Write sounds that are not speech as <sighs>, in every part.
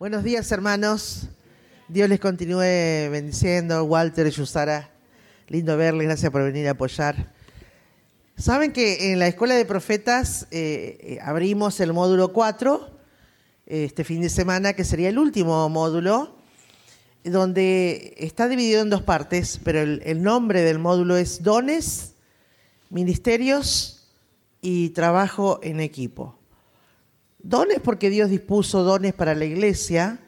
Buenos días, hermanos. Dios les continúe bendiciendo. Walter, Yusara, lindo verles. Gracias por venir a apoyar. Saben que en la Escuela de Profetas eh, eh, abrimos el módulo 4 este fin de semana, que sería el último módulo, donde está dividido en dos partes, pero el nombre del módulo es Dones, Ministerios y Trabajo en Equipo. Dones porque Dios dispuso dones para la iglesia,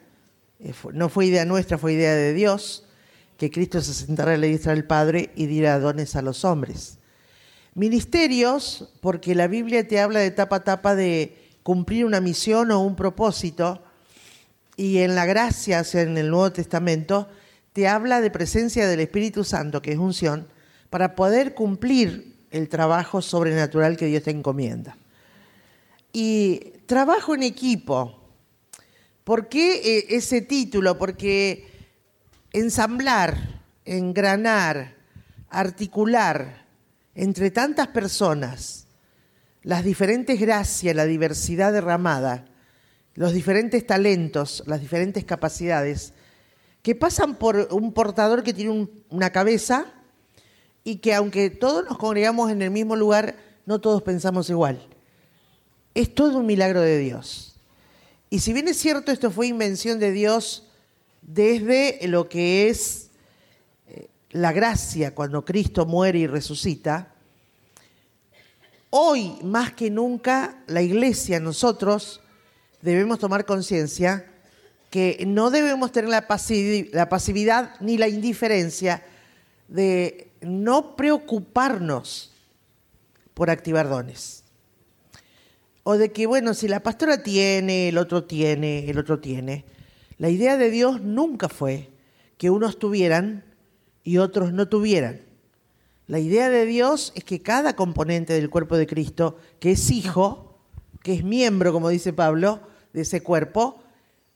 eh, no fue idea nuestra, fue idea de Dios, que Cristo se sentara a la diestra del Padre y diera dones a los hombres. Ministerios porque la Biblia te habla de tapa a tapa de cumplir una misión o un propósito, y en la gracia, en el Nuevo Testamento, te habla de presencia del Espíritu Santo, que es unción, para poder cumplir el trabajo sobrenatural que Dios te encomienda. Y trabajo en equipo. ¿Por qué eh, ese título? Porque ensamblar, engranar, articular entre tantas personas las diferentes gracias, la diversidad derramada, los diferentes talentos, las diferentes capacidades, que pasan por un portador que tiene una cabeza y que aunque todos nos congregamos en el mismo lugar, no todos pensamos igual es todo un milagro de Dios. Y si bien es cierto, esto fue invención de Dios desde lo que es eh, la gracia cuando Cristo muere y resucita, hoy más que nunca la iglesia, nosotros debemos tomar conciencia que no debemos tener la, la pasividad ni la indiferencia de no preocuparnos por activar dones o de que, bueno, si la pastora tiene, el otro tiene, el otro tiene. La idea de Dios nunca fue que unos tuvieran y otros no tuvieran. La idea de Dios es que cada componente del cuerpo de Cristo, que es hijo, que es miembro, como dice Pablo, de ese cuerpo,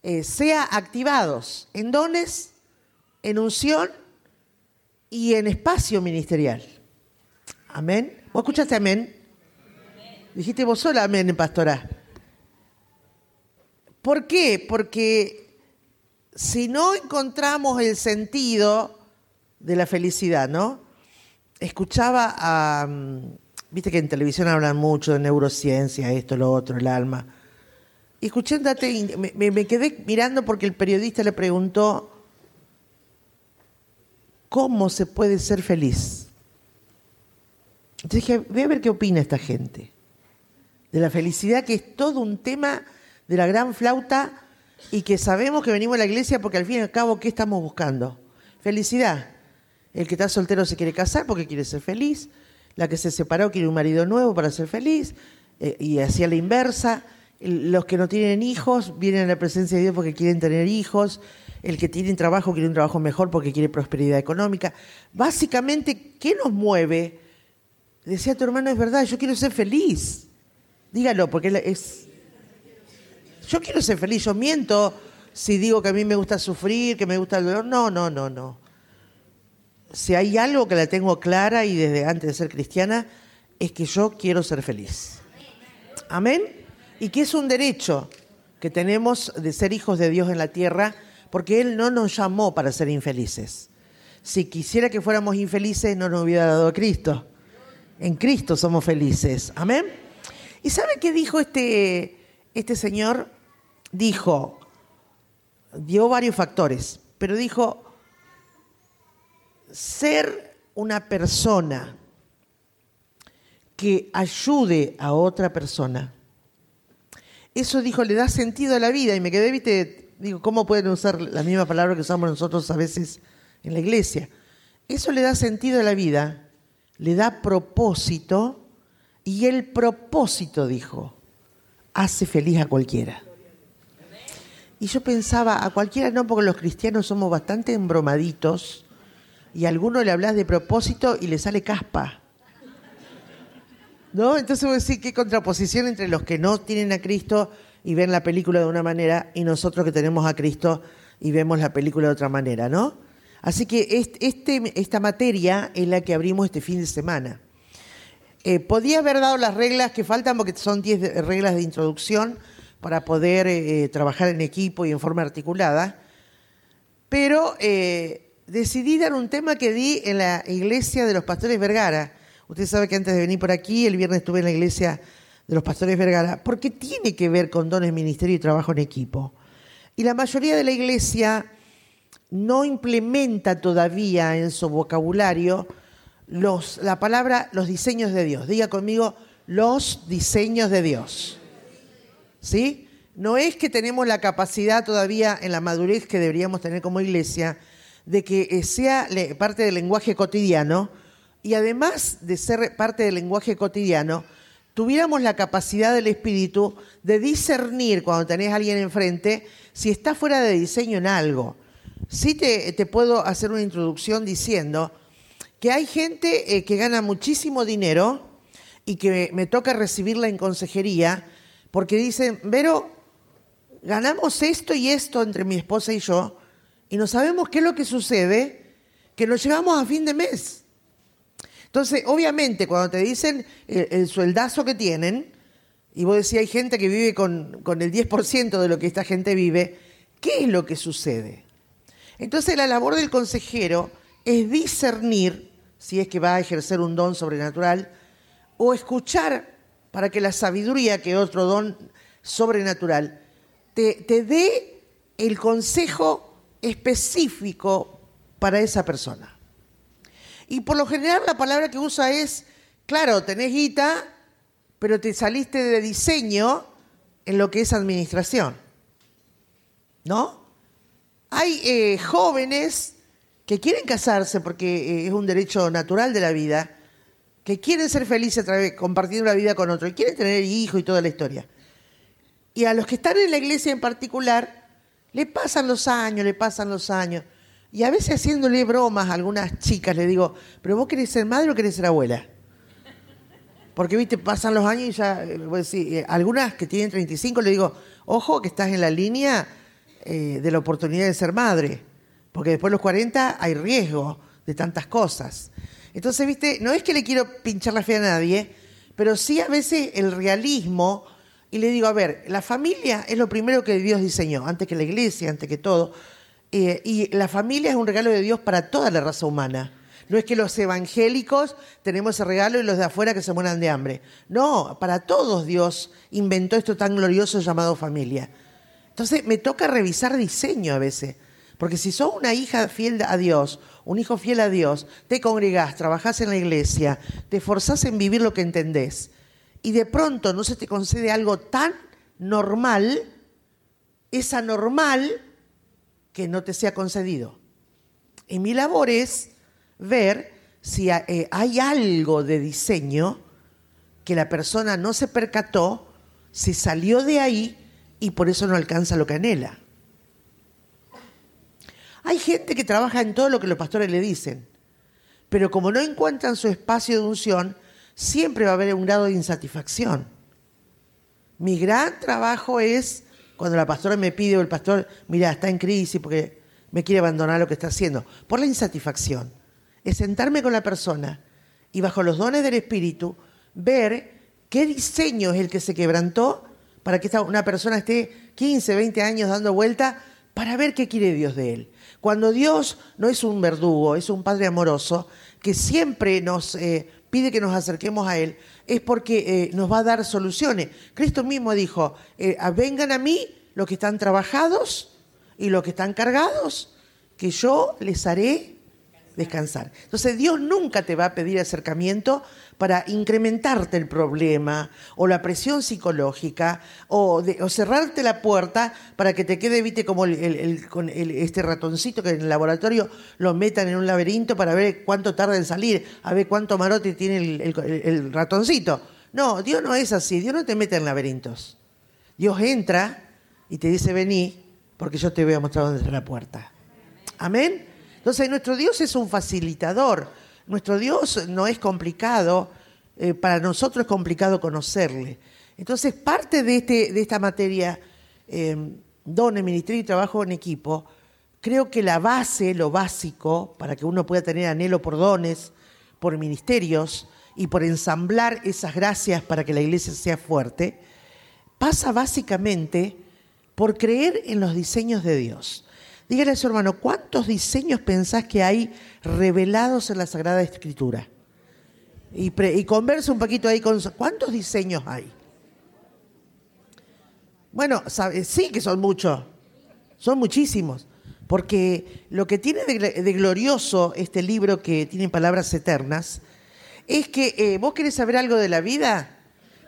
eh, sea activados en dones, en unción y en espacio ministerial. Amén. ¿Vos escuchaste amén? Dijiste vos sola, amén, pastora. ¿Por qué? Porque si no encontramos el sentido de la felicidad, ¿no? Escuchaba a, mm, viste que en televisión hablan mucho de neurociencia, esto, lo otro, el alma. Y escuché me, me quedé mirando porque el periodista le preguntó, ¿cómo se puede ser feliz? Entonces dije, voy a ver qué opina esta gente de la felicidad, que es todo un tema de la gran flauta y que sabemos que venimos a la iglesia porque al fin y al cabo, ¿qué estamos buscando? Felicidad. El que está soltero se quiere casar porque quiere ser feliz, la que se separó quiere un marido nuevo para ser feliz, eh, y así a la inversa. Los que no tienen hijos vienen a la presencia de Dios porque quieren tener hijos. El que tiene trabajo quiere un trabajo mejor porque quiere prosperidad económica. Básicamente, ¿qué nos mueve? Decía tu hermano, es verdad, yo quiero ser feliz. Dígalo, porque es... Yo quiero ser feliz, yo miento si digo que a mí me gusta sufrir, que me gusta el dolor. No, no, no, no. Si hay algo que la tengo clara y desde antes de ser cristiana, es que yo quiero ser feliz. Amén. Y que es un derecho que tenemos de ser hijos de Dios en la tierra, porque Él no nos llamó para ser infelices. Si quisiera que fuéramos infelices, no nos hubiera dado a Cristo. En Cristo somos felices. Amén. ¿Y sabe qué dijo este, este señor? Dijo, dio varios factores, pero dijo, ser una persona que ayude a otra persona, eso dijo, le da sentido a la vida. Y me quedé, viste, digo, ¿cómo pueden usar la misma palabra que usamos nosotros a veces en la iglesia? Eso le da sentido a la vida, le da propósito y el propósito, dijo, hace feliz a cualquiera. Y yo pensaba, a cualquiera no, porque los cristianos somos bastante embromaditos y a alguno le hablas de propósito y le sale caspa. ¿No? Entonces voy a decir qué contraposición entre los que no tienen a Cristo y ven la película de una manera y nosotros que tenemos a Cristo y vemos la película de otra manera, ¿no? Así que este, esta materia es la que abrimos este fin de semana. Eh, podía haber dado las reglas que faltan porque son 10 reglas de introducción, para poder eh, trabajar en equipo y en forma articulada. Pero eh, decidí dar un tema que di en la iglesia de los pastores Vergara. Usted sabe que antes de venir por aquí, el viernes estuve en la iglesia de los pastores Vergara, porque tiene que ver con dones, ministerio y trabajo en equipo. Y la mayoría de la iglesia no implementa todavía en su vocabulario los, la palabra los diseños de Dios. Diga conmigo, los diseños de Dios. ¿Sí? No es que tenemos la capacidad todavía en la madurez que deberíamos tener como iglesia de que eh, sea parte del lenguaje cotidiano y además de ser parte del lenguaje cotidiano, tuviéramos la capacidad del espíritu de discernir cuando tenés a alguien enfrente si está fuera de diseño en algo. Sí te, te puedo hacer una introducción diciendo que hay gente eh, que gana muchísimo dinero y que me toca recibirla en consejería porque dicen, Vero, ganamos esto y esto entre mi esposa y yo y no sabemos qué es lo que sucede, que nos llevamos a fin de mes. Entonces, obviamente, cuando te dicen el, sueldazo que tienen, y vos decís, hay gente que vive con, con el 10% de lo que esta gente vive, ¿qué es lo que sucede? Entonces, la labor del consejero es discernir si es que va a ejercer un don sobrenatural o escuchar para que la sabiduría, que otro don sobrenatural, te, te dé el consejo específico para esa persona. Y por lo general la palabra que usa es, claro, tenés guita, pero te saliste de diseño en lo que es administración. ¿No? Hay eh, jóvenes que quieren casarse porque eh, es un derecho natural de la vida, que quieren ser felices compartiendo la vida con otro, y quieren tener hijos y toda la historia. Y a los que están en la iglesia en particular, le pasan los años, le pasan los años. Y a veces haciéndole bromas a algunas chicas le digo, pero vos querés ser madre o querés ser abuela. Porque, viste, pasan los años y ya, eh, decir, algunas que tienen 35 le digo, ojo que estás en la línea de la oportunidad de ser madre porque después de los 40 hay riesgo de tantas cosas. Entonces, viste, no es que le quiero pinchar la fe a nadie, pero sí a veces el realismo, y le digo, a ver, la familia es lo primero que Dios diseñó, antes que la iglesia, antes que todo, eh, y la familia es un regalo de Dios para toda la raza humana. No es que los evangélicos tenemos ese regalo y los de afuera que se mueran de hambre. No, para todos Dios inventó esto tan glorioso llamado familia. Entonces me toca revisar diseño a veces. Porque si sos una hija fiel a Dios, un hijo fiel a Dios, te congregás, trabajás en la iglesia, te esforzás en vivir lo que entendés, y de pronto no se te concede algo tan normal, es anormal que no te sea concedido. Y mi labor es ver si eh, hay algo de diseño que la persona no se percató, si salió de ahí y por eso no alcanza lo que anhela. Hay gente que trabaja en todo lo que los pastores le dicen, pero como no encuentran su espacio de unción, siempre va a haber un grado de insatisfacción. Mi gran trabajo es cuando la pastora me pide o el pastor, mira, está en crisis porque me quiere abandonar lo que está haciendo, por la insatisfacción. Es sentarme con la persona y bajo los dones del Espíritu ver qué diseño es el que se quebrantó para que una persona esté 15, 20 años dando vuelta para ver qué quiere Dios de él. Cuando Dios no es un verdugo, es un Padre amoroso, que siempre nos eh, pide que nos acerquemos a Él, es porque eh, nos va a dar soluciones. Cristo mismo dijo, eh, vengan a mí los que están trabajados y los que están cargados, que yo les haré descansar. Entonces Dios nunca te va a pedir acercamiento para incrementarte el problema o la presión psicológica o, cerrarte la puerta para que te quede, viste, como este ratoncito que en el laboratorio lo metan en un laberinto para ver cuánto tarda en salir, a ver cuánto marote tiene el, ratoncito. No, Dios no es así, Dios no te mete en laberintos. Dios entra y te dice, vení, porque yo te voy a mostrar dónde está la puerta. Amén. Entonces, nuestro Dios es un facilitador. Nuestro Dios no es complicado, eh, para nosotros es complicado conocerle. Entonces, parte de, este, de esta materia, eh, dones, ministerio y trabajo en equipo, creo que la base, lo básico, para que uno pueda tener anhelo por dones, por ministerios y por ensamblar esas gracias para que la iglesia sea fuerte, pasa básicamente por creer en los diseños de Dios. Dígale a su hermano, ¿cuántos diseños pensás que hay revelados en la Sagrada Escritura? Y, y conversa un poquito ahí con... ¿Cuántos diseños hay? Bueno, sí que son muchos, son muchísimos, porque lo que tiene de, glorioso este libro que tiene palabras eternas es que eh, vos querés saber algo de la vida,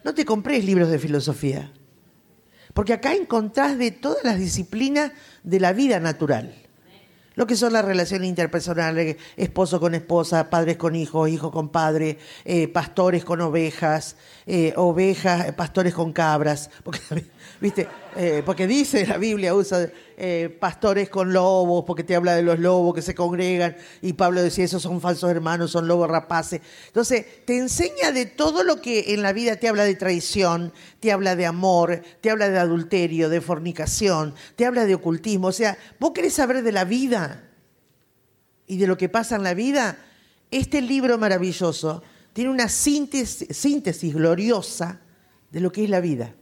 no te compres libros de filosofía. Porque acá encontrás de todas las disciplinas de la vida natural. Lo que son las relaciones interpersonales, esposo con esposa, padres con hijos, hijos con padres, eh, pastores con ovejas, eh, ovejas, pastores con cabras. Porque ¿viste? Eh, porque dice la Biblia, usa eh, pastores con lobos, porque te habla de los lobos que se congregan, y Pablo decía, esos son falsos hermanos, son lobos rapaces. Entonces, te enseña de todo lo que en la vida te habla de traición, te habla de amor, te habla de adulterio, de fornicación, te habla de ocultismo. O sea, vos querés saber de la vida y de lo que pasa en la vida. Este libro maravilloso tiene una síntesis, síntesis gloriosa de lo que es la vida.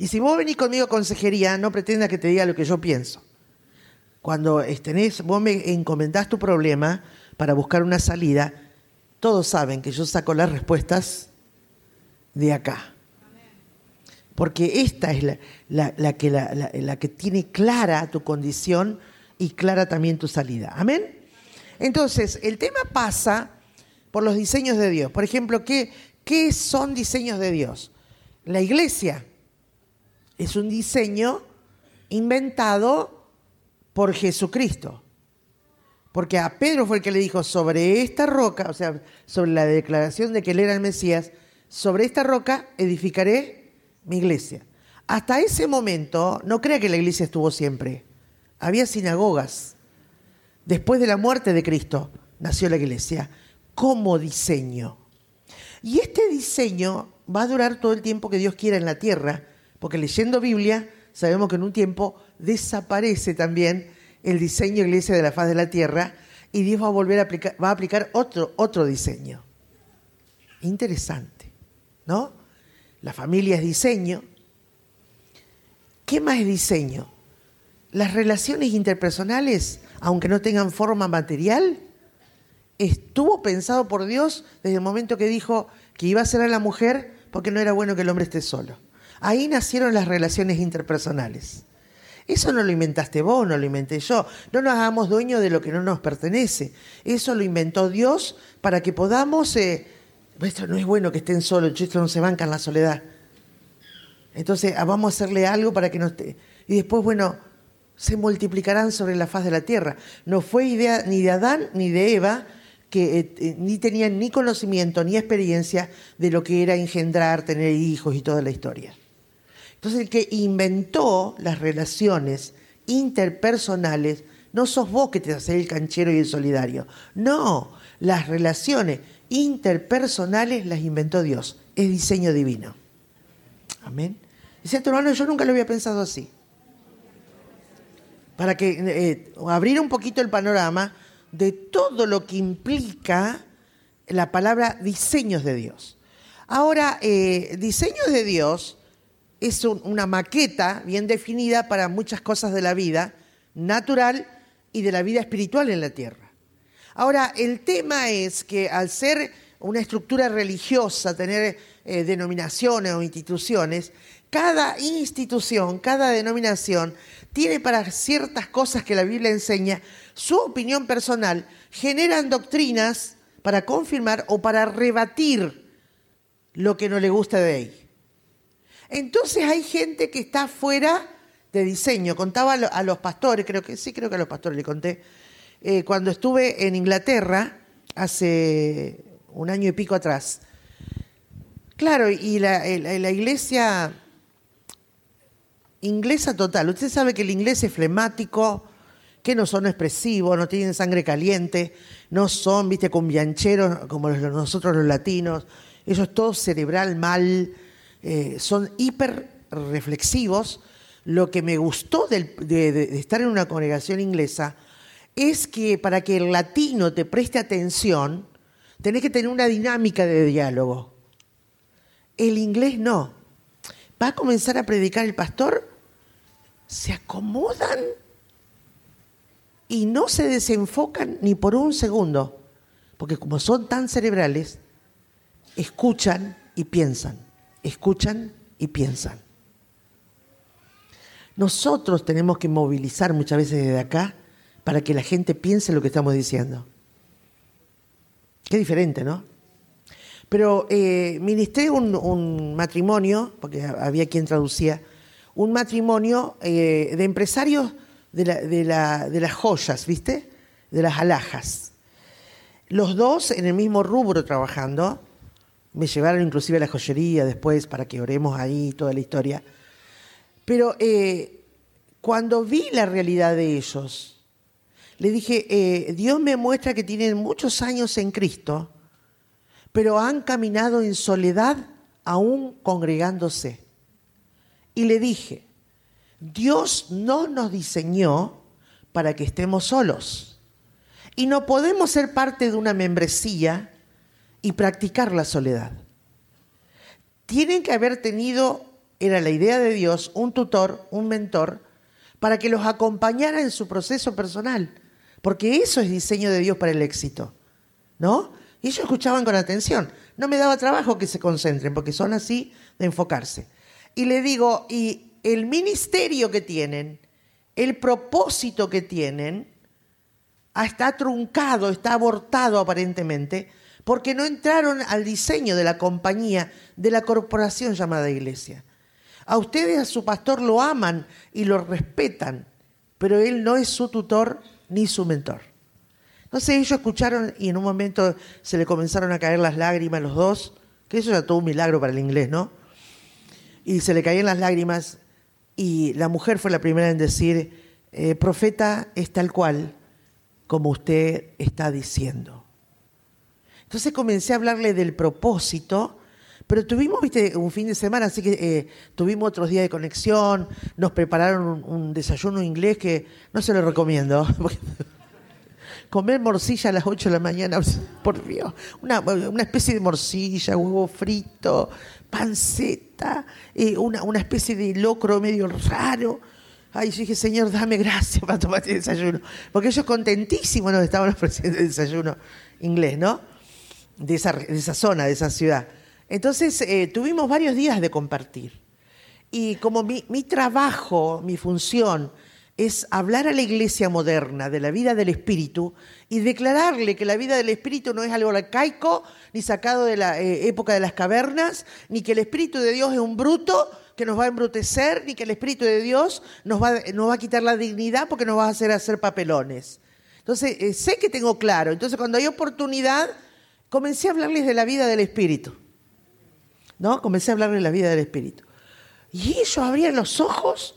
Y si vos venís conmigo a consejería, no pretenda que te diga lo que yo pienso. Cuando tenés, vos me encomendás tu problema para buscar una salida, todos saben que yo saco las respuestas de acá. Porque esta es la, que, la, que tiene clara tu condición y clara también tu salida. Amén. Entonces, el tema pasa por los diseños de Dios. Por ejemplo, ¿qué, qué son diseños de Dios? La iglesia es un diseño inventado por Jesucristo. Porque a Pedro fue el que le dijo, sobre esta roca, o sea, sobre la declaración de que él era el Mesías, sobre esta roca edificaré mi iglesia. Hasta ese momento, no crea que la iglesia estuvo siempre. Había sinagogas. Después de la muerte de Cristo, nació la iglesia como diseño. Y este diseño va a durar todo el tiempo que Dios quiera en la tierra, porque leyendo Biblia sabemos que en un tiempo desaparece también el diseño iglesia de la faz de la tierra y Dios va a volver a aplicar, va a aplicar otro, otro diseño. Interesante, ¿no? La familia es diseño. ¿Qué más es diseño? Las relaciones interpersonales, aunque no tengan forma material, estuvo pensado por Dios desde el momento que dijo que iba a ser a la mujer porque no era bueno que el hombre esté solo. Ahí nacieron las relaciones interpersonales. Eso no lo inventaste vos, no lo inventé yo. No nos hagamos dueños de lo que no nos pertenece. Eso lo inventó Dios para que podamos... Eh, esto no es bueno que estén solos, esto no se banca en la soledad. Entonces ah, vamos a hacerle algo para que no esté... Y después, bueno, se multiplicarán sobre la faz de la tierra. No fue idea ni de Adán ni de Eva, que eh, eh, ni tenían ni conocimiento ni experiencia de lo que era engendrar, tener hijos y toda la historia. Entonces el que inventó las relaciones interpersonales, no sos vos que te haces el canchero y el solidario. No, las relaciones interpersonales las inventó Dios. Es diseño divino. Amén. Dice tu hermano, yo nunca lo había pensado así. Para que eh, abrir un poquito el panorama de todo lo que implica la palabra diseños de Dios. Ahora, eh, diseños de Dios es una maqueta bien definida para muchas cosas de la vida natural y de la vida espiritual en la tierra. Ahora, el tema es que al ser una estructura religiosa, tener eh, denominaciones o instituciones, cada institución, cada denominación tiene para ciertas cosas que la Biblia enseña su opinión personal, generan doctrinas para confirmar o para rebatir lo que no le gusta de ahí. Entonces hay gente que está fuera de diseño. Contaba a los pastores, creo que sí, creo que a los pastores le conté, eh, cuando estuve en Inglaterra hace un año y pico atrás. Claro, y la, iglesia inglesa total. Usted sabe que el inglés es flemático, que no son expresivos, no tienen sangre caliente, no son, viste, cumbiancheros como nosotros los latinos. Ellos todo cerebral mal, eh, son hiper reflexivos. Lo que me gustó de, estar en una congregación inglesa es que para que el latino te preste atención, tenés que tener una dinámica de diálogo. El inglés no. va a comenzar a predicar el pastor, se acomodan y no se desenfocan ni por un segundo, porque como son tan cerebrales, escuchan y piensan, escuchan y piensan. Nosotros tenemos que movilizar muchas veces desde acá para que la gente piense lo que estamos diciendo. Qué diferente, ¿no? Pero eh, ministré un, matrimonio, porque había quien traducía, un matrimonio eh, de empresarios de, las joyas, ¿viste? De las alhajas. Los dos en el mismo rubro trabajando. Me llevaron inclusive a la joyería después para que oremos ahí toda la historia. Pero eh, cuando vi la realidad de ellos, le dije, eh, Dios me muestra que tienen muchos años en Cristo, pero han caminado en soledad aún congregándose. Y le dije, Dios no nos diseñó para que estemos solos. Y no podemos ser parte de una membresía y practicar la soledad. Tienen que haber tenido, era la idea de Dios, un tutor, un mentor, para que los acompañara en su proceso personal. Porque eso es diseño de Dios para el éxito. ¿No? Y ellos escuchaban con atención. No me daba trabajo que se concentren, porque son así de enfocarse. Y le digo, y el ministerio que tienen, el propósito que tienen, está truncado, está abortado aparentemente, porque no entraron al diseño de la compañía, de la corporación llamada iglesia. A ustedes, a su pastor, lo aman y lo respetan, pero él no es su tutor ni su mentor. Entonces ellos escucharon y en un momento se le comenzaron a caer las lágrimas los dos, que eso ya todo un milagro para el inglés, ¿no? Y se le caían las lágrimas y la mujer fue la primera en decir, eh, profeta es tal cual como usted está diciendo. Entonces comencé a hablarle del propósito, pero tuvimos, viste, un fin de semana, así que eh, tuvimos otros días de conexión, nos prepararon un, un desayuno inglés que no se lo recomiendo. <laughs> comer morcilla a las 8 de la mañana, por Dios, una, especie de morcilla, huevo frito, panceta, eh, una, una, especie de locro medio raro. Ay, yo dije, Señor, dame gracias para tomar este desayuno. Porque ellos contentísimos nos estaban ofreciendo el desayuno inglés, ¿no? De esa, de esa zona, de esa ciudad. Entonces, eh, tuvimos varios días de compartir. Y como mi, mi trabajo, mi función, es hablar a la iglesia moderna de la vida del Espíritu y declararle que la vida del Espíritu no es algo arcaico, ni sacado de la eh, época de las cavernas, ni que el Espíritu de Dios es un bruto que nos va a embrutecer, ni que el Espíritu de Dios nos va, nos va a quitar la dignidad porque nos va a hacer hacer papelones. Entonces, eh, sé que tengo claro. Entonces, cuando hay oportunidad, comencé a hablarles de la vida del Espíritu. ¿No? Comencé a hablarles de la vida del Espíritu. Y ellos abrían los ojos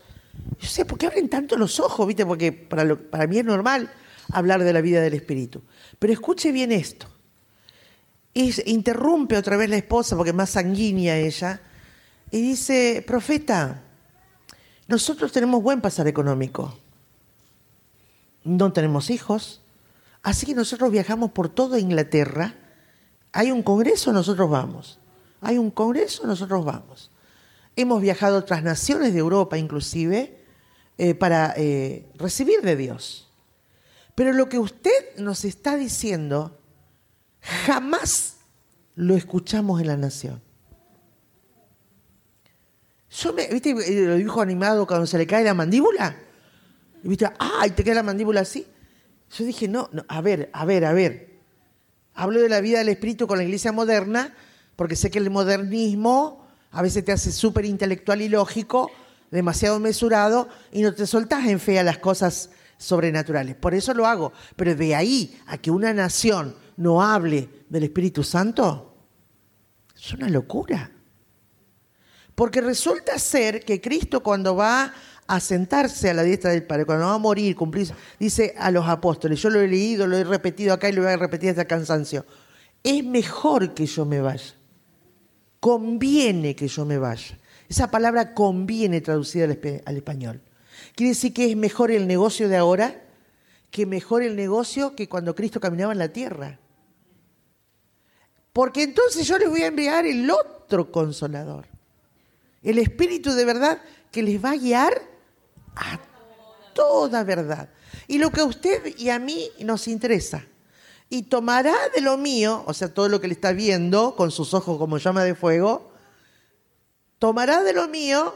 yo sé, ¿por qué abren tanto los ojos? ¿Viste? Porque para, para mí es normal hablar de la vida del Espíritu. Pero escuche bien esto. interrumpe otra vez la esposa, porque es más sanguínea ella, y dice, profeta, nosotros tenemos buen pasar económico. No tenemos hijos. Así que nosotros viajamos por toda Inglaterra. Hay un congreso, nosotros vamos. Hay un congreso, nosotros vamos. Hemos viajado a otras naciones de Europa inclusive eh, para eh, recibir de Dios. Pero lo que usted nos está diciendo jamás lo escuchamos en la nación. Yo me, ¿viste lo dijo animado cuando se le cae la mandíbula? Viste, ¡ay! Te queda la mandíbula así. Yo dije, no, no, a ver, a ver, a ver. Hablo de la vida del espíritu con la iglesia moderna, porque sé que el modernismo a veces te hace súper intelectual y lógico, demasiado mesurado, y no te soltás en fe a las cosas sobrenaturales. Por eso lo hago. Pero de ahí a que una nación no hable del Espíritu Santo, es una locura. Porque resulta ser que Cristo cuando va a sentarse a la diestra del Padre, cuando va a morir, cumplir, dice a los apóstoles, yo lo he leído, lo he repetido acá y lo voy a repetir hasta cansancio, es mejor que yo me vaya conviene que yo me vaya. Esa palabra conviene traducida al, español. Quiere decir que es mejor el negocio de ahora que mejor el negocio que cuando Cristo caminaba en la tierra. Porque entonces yo les voy a enviar el otro consolador, El Espíritu de verdad que les va a guiar a toda verdad. Y lo que a usted y a mí nos interesa. Y tomará de lo mío, o sea, todo lo que le está viendo con sus ojos como llama de fuego, tomará de lo mío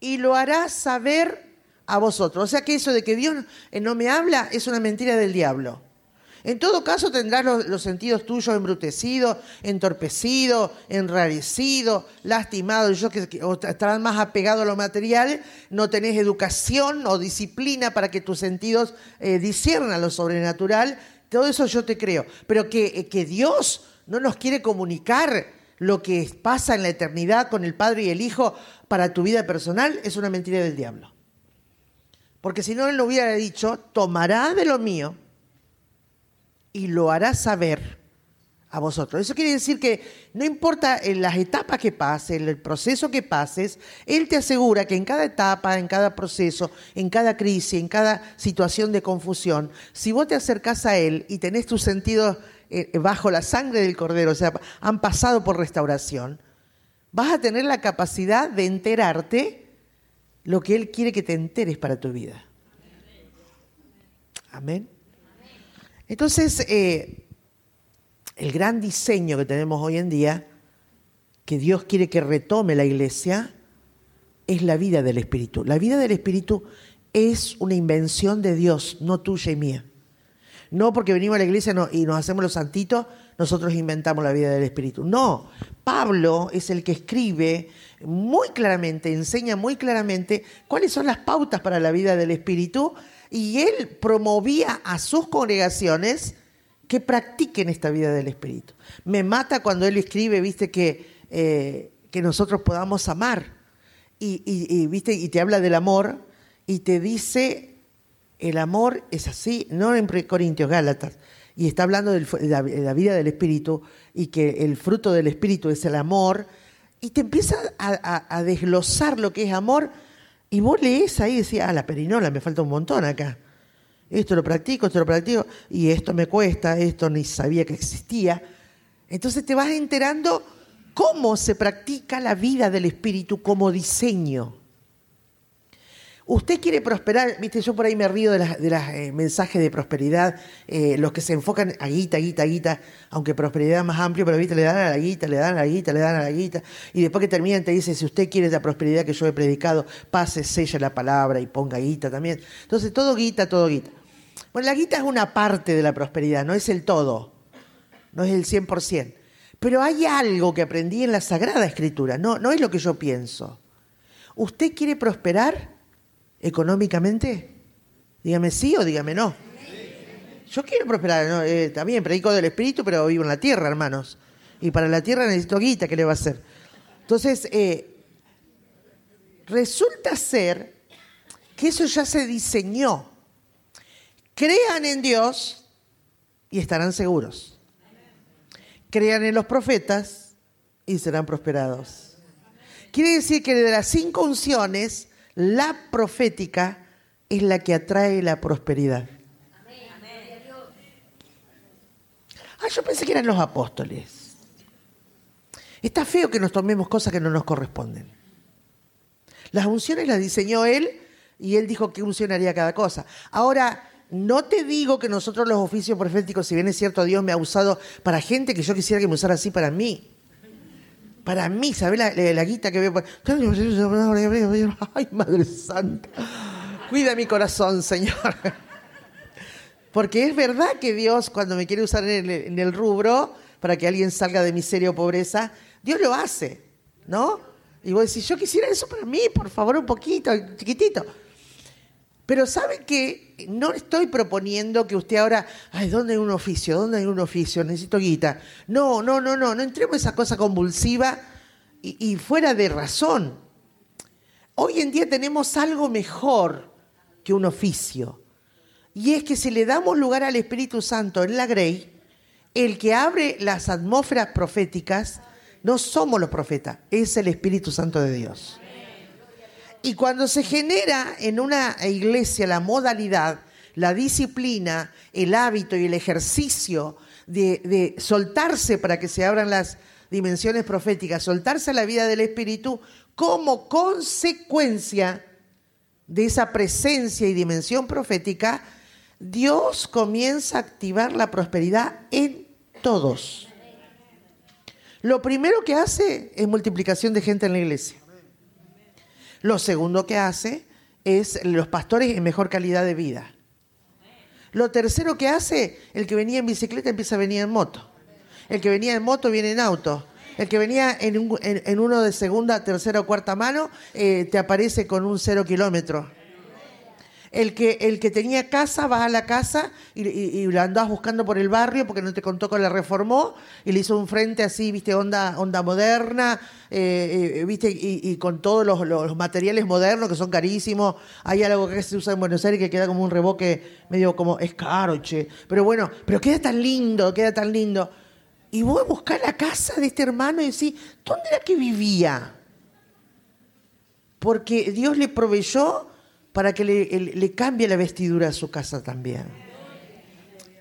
y lo hará saber a vosotros. O sea que eso de que Dios no me habla es una mentira del diablo. En todo caso tendrás los, sentidos tuyos embrutecidos, entorpecidos, enrarecidos, lastimados, yo que, estarás más apegado a lo material, no tenés educación o disciplina para que tus sentidos eh, lo sobrenatural. Todo eso yo te creo. Pero que, eh, que Dios no nos quiere comunicar lo que pasa en la eternidad con el Padre y el Hijo para tu vida personal es una mentira del diablo. Porque si no, él lo hubiera dicho, tomará de lo mío y lo hará saber a vosotros. Eso quiere decir que no importa en las etapas que pases, el proceso que pases, Él te asegura que en cada etapa, en cada proceso, en cada crisis, en cada situación de confusión, si vos te acercás a Él y tenés tus sentidos eh, bajo la sangre del Cordero, o sea, han pasado por restauración, vas a tener la capacidad de enterarte lo que Él quiere que te enteres para tu vida. Amén. Entonces, eh, el gran diseño que tenemos hoy en día, que Dios quiere que retome la iglesia, es la vida del Espíritu. La vida del Espíritu es una invención de Dios, no tuya y mía. No porque venimos a la iglesia y nos hacemos los santitos, nosotros inventamos la vida del Espíritu. No, Pablo es el que escribe muy claramente, enseña muy claramente cuáles son las pautas para la vida del Espíritu y él promovía a sus congregaciones que practiquen esta vida del Espíritu. Me mata cuando él escribe, viste, que, eh, que nosotros podamos amar. Y, viste, y te habla del amor y te dice, el amor es así, no en Corintios Gálatas, y está hablando de la, vida del Espíritu y que el fruto del Espíritu es el amor, y te empieza a, a desglosar lo que es amor y vos lees ahí y decís, ah, la perinola, me falta un montón acá. Esto lo practico, esto lo practico, y esto me cuesta, esto ni sabía que existía. Entonces te vas enterando cómo se practica la vida del espíritu como diseño. Usted quiere prosperar, viste, yo por ahí me río de los las, eh, mensajes de prosperidad, eh, los que se enfocan a guita, guita, guita, aunque prosperidad más amplio, pero viste, le dan a la guita, le dan a la guita, le dan a la guita, y después que terminan te dice, si usted quiere esa prosperidad que yo he predicado, pase, sella la palabra y ponga guita también. Entonces, todo guita, todo guita. Bueno, la guita es una parte de la prosperidad, no es el todo, no es el 100%. Pero hay algo que aprendí en la Sagrada Escritura, no, no es lo que yo pienso. ¿Usted quiere prosperar? Económicamente? Dígame sí o dígame no. Yo quiero prosperar, eh, también predico del Espíritu, pero vivo en la tierra, hermanos. Y para la tierra necesito guita, ¿qué le va a hacer? Entonces, eh, resulta ser que eso ya se diseñó. Crean en Dios y estarán seguros. Crean en los profetas y serán prosperados. Quiere decir que de las cinco unciones, la profética es la que atrae la prosperidad. Ah, yo pensé que eran los apóstoles. Está feo que nos tomemos cosas que no nos corresponden. Las unciones las diseñó él y él dijo qué unción haría cada cosa. Ahora, no te digo que nosotros los oficios proféticos, si bien es cierto, Dios me ha usado para gente que yo quisiera que me usara así para mí. Para mí, ¿sabes la, guita que veo? Ay, Madre Santa. Cuida mi corazón, Señor. Porque es verdad que Dios, cuando me quiere usar en el, en el rubro, para que alguien salga de miseria o pobreza, Dios lo hace, ¿no? Y vos decís, yo quisiera eso para mí, por favor, un poquito, chiquitito. Pero sabe que no estoy proponiendo que usted ahora, ay, ¿dónde hay un oficio? ¿Dónde hay un oficio? Necesito guita. No, no, no, no, no entremos en esa cosa convulsiva y, y fuera de razón. Hoy en día tenemos algo mejor que un oficio. Y es que si le damos lugar al Espíritu Santo en la Grey, el que abre las atmósferas proféticas, no somos los profetas, es el Espíritu Santo de Dios. Y cuando se genera en una iglesia la modalidad, la disciplina, el hábito y el ejercicio de, soltarse para que se abran las dimensiones proféticas, soltarse a la vida del Espíritu, como consecuencia de esa presencia y dimensión profética, Dios comienza a activar la prosperidad en todos. Lo primero que hace es multiplicación de gente en la iglesia. Lo segundo que hace es los pastores en mejor calidad de vida. Lo tercero que hace, el que venía en bicicleta empieza a venir en moto. El que venía en moto viene en auto. El que venía en, uno de segunda, tercera o cuarta mano eh, te aparece con un cero kilómetro. El que, el que tenía casa, vas a la casa y, y, la andás buscando por el barrio porque no te contó que la reformó y le hizo un frente así, viste, onda, onda moderna, eh, eh, viste, y, con todos los, materiales modernos que son carísimos. Hay algo que se usa en Buenos Aires que queda como un reboque medio como, es caro, che. Pero bueno, pero queda tan lindo, queda tan lindo. Y voy a buscar la casa de este hermano y decir, ¿dónde era que vivía? Porque Dios le proveyó para que le, cambie la vestidura a su casa también.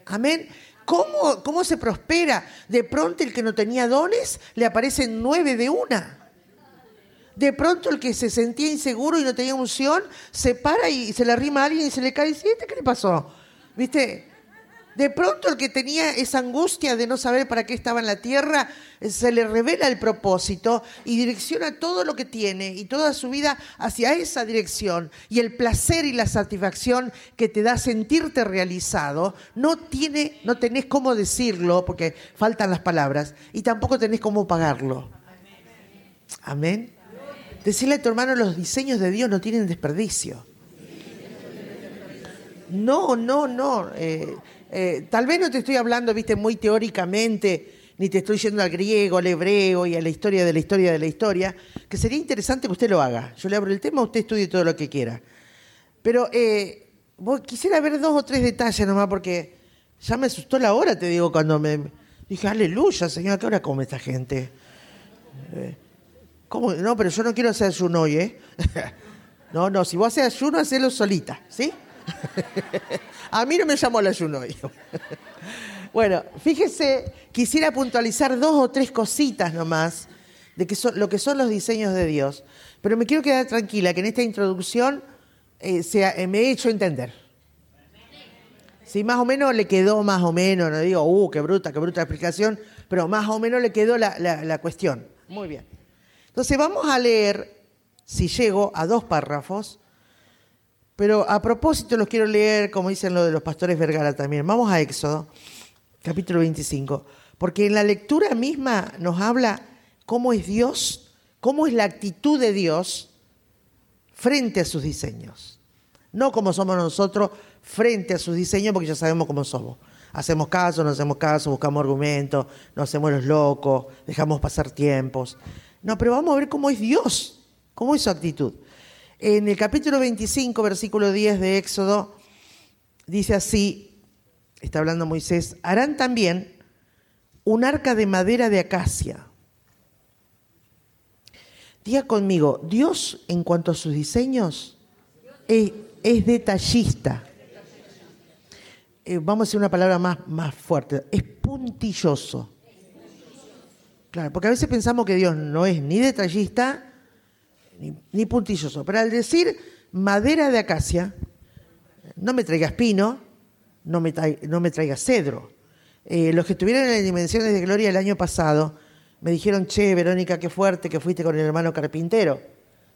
Amén. ¿Cómo, ¿Cómo se prospera? De pronto el que no tenía dones le aparecen nueve de una. De pronto el que se sentía inseguro y no tenía unción se para y se le arrima a alguien y se le cae y dice, ¿qué le pasó? ¿Viste? De pronto el que tenía esa angustia de no saber para qué estaba en la tierra, eh, se le revela el propósito y direcciona todo lo que tiene y toda su vida hacia esa dirección. Y el placer y la satisfacción que te da sentirte realizado, no, tiene, no tenés cómo decirlo porque faltan las palabras y tampoco tenés cómo pagarlo. Amén. Decirle a tu hermano, los diseños de Dios no tienen desperdicio. No, no, no. Eh, eh, tal vez no te estoy hablando, viste, muy teóricamente, ni te estoy yendo al griego, al hebreo y a la historia de la historia de la historia, que sería interesante que usted lo haga. Yo le abro el tema, usted estudie todo lo que quiera. Pero eh, quisiera ver dos o tres detalles nomás, porque ya me asustó la hora, te digo, cuando me dije, aleluya, señora, ¿qué hora come esta gente? Eh, ¿Cómo? No, pero yo no quiero hacer ayuno hoy, ¿eh? <laughs> no, no, si vos haces ayuno, hacelo solita, ¿sí? <laughs> A mí no me llamó el ayuno hoy. bueno, fíjese, quisiera puntualizar dos o tres cositas nomás de que son, lo que son los diseños de Dios. Pero me quiero quedar tranquila que en esta introducción eh, eh, me he hecho entender. Sí, más o menos le quedó más o menos, no digo, uh, qué bruta, qué bruta explicación, pero más o menos le quedó la, la cuestión. Muy bien. Entonces vamos a leer, si llego, a dos párrafos pero a propósito los quiero leer, como dicen lo de los pastores Vergara también. Vamos a Éxodo, capítulo 25, porque en la lectura misma nos habla cómo es Dios, cómo es la actitud de Dios frente a sus diseños. No como somos nosotros frente a sus diseños, porque ya sabemos cómo somos. Hacemos caso, no hacemos caso, buscamos argumentos, nos hacemos los locos, dejamos pasar tiempos. No, pero vamos a ver cómo es Dios, cómo es su actitud. En el capítulo 25, versículo 10 de Éxodo, dice así, está hablando Moisés, harán también un arca de madera de acacia. Diga conmigo, Dios en cuanto a sus diseños es, detallista. Eh, vamos a decir una palabra más, más fuerte, es puntilloso. Claro, porque a veces pensamos que Dios no es ni detallista ni, puntilloso. Pero al decir madera de acacia, no me traigas pino, no me, traigas cedro. Eh, los que estuvieron en las dimensiones de gloria el año pasado me dijeron, che, Verónica, qué fuerte que fuiste con el hermano carpintero.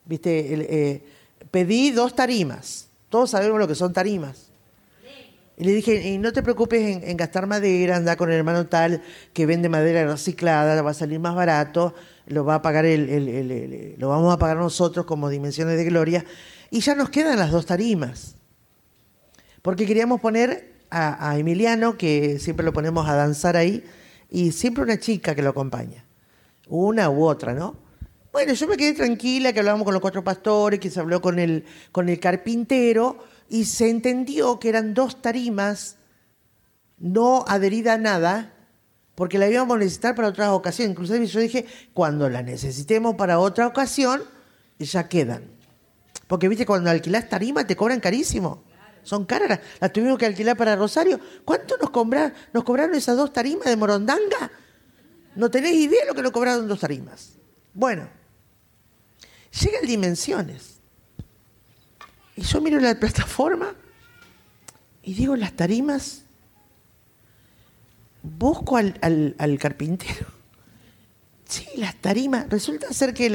Viste, eh, pedí dos tarimas. Todos sabemos lo que son tarimas. Y le dije, y no te preocupes en, gastar madera, anda con el hermano tal que vende madera reciclada, va a salir más barato lo va a pagar el, lo vamos a pagar nosotros como dimensiones de gloria y ya nos quedan las dos tarimas. Porque queríamos poner a, Emiliano que siempre lo ponemos a danzar ahí y siempre una chica que lo acompaña. Una u otra no bueno yo me quedé tranquila que hablamos con los cuatro pastores que se habló con el con el carpintero y se entendió que eran dos tarimas no adherida a nada porque la íbamos a necesitar para otras ocasiones. Inclusive yo dije, cuando la necesitemos para otra ocasión, ya quedan. Porque viste, cuando alquilás tarima te cobran carísimo. Son caras. Las tuvimos que alquilar para Rosario. ¿Cuánto nos, cobraron, nos cobraron esas dos tarimas de Morondanga? No tenéis idea de lo que nos cobraron dos tarimas. Bueno, Llega a dimensiones. Y yo miro la plataforma y digo, las tarimas, busco al, carpintero. <laughs> Sí, las tarimas. Resulta ser que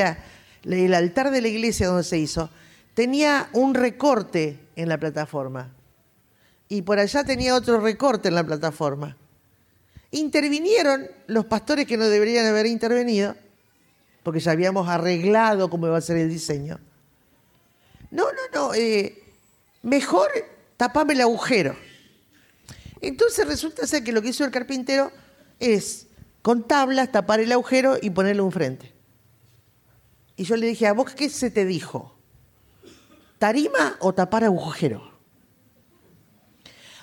el altar de la iglesia donde se hizo tenía un recorte en la plataforma. Y por allá tenía otro recorte en la plataforma. Intervinieron los pastores que no deberían haber intervenido, porque ya habíamos arreglado cómo iba a ser el diseño. No, no, no. Eh, mejor tapame el agujero. Entonces resulta ser que lo que hizo el carpintero es con tablas tapar el agujero y ponerle un frente. Y yo le dije, ¿a vos qué se te dijo? ¿Tarima o tapar agujero?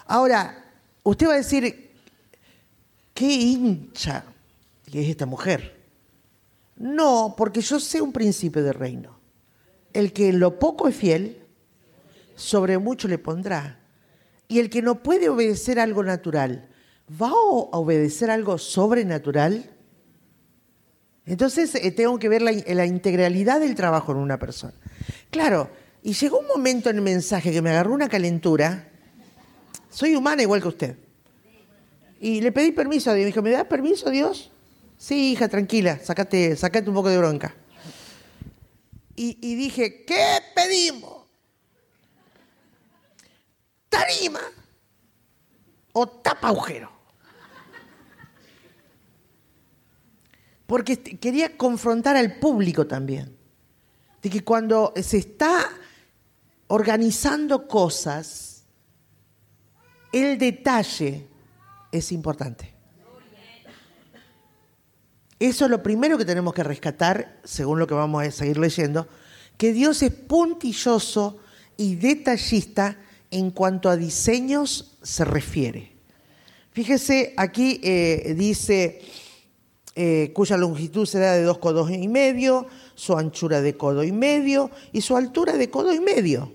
Ahora, usted va a decir, qué hincha que es esta mujer. No, porque yo sé un principio de reino. El que en lo poco es fiel, sobre mucho le pondrá. Y el que no puede obedecer algo natural, ¿va a obedecer algo sobrenatural? Entonces eh, tengo que ver la, integralidad del trabajo en una persona. Claro, y llegó un momento en el mensaje que me agarró una calentura. Soy humana igual que usted. Y le pedí permiso a Dios. Me dijo, ¿me das permiso, Dios? Sí, hija, tranquila, sacate, sacate un poco de bronca. Y dije, ¿qué pedimos? Tarima o tapa agujero. Porque quería confrontar al público también. De que cuando se está organizando cosas, el detalle es importante. Eso es lo primero que tenemos que rescatar, según lo que vamos a seguir leyendo, que Dios es puntilloso y detallista en cuanto a diseños se refiere. Fíjese, aquí eh, dice eh, cuya longitud será de dos codos y medio, su anchura de codo y medio y su altura de codo y medio.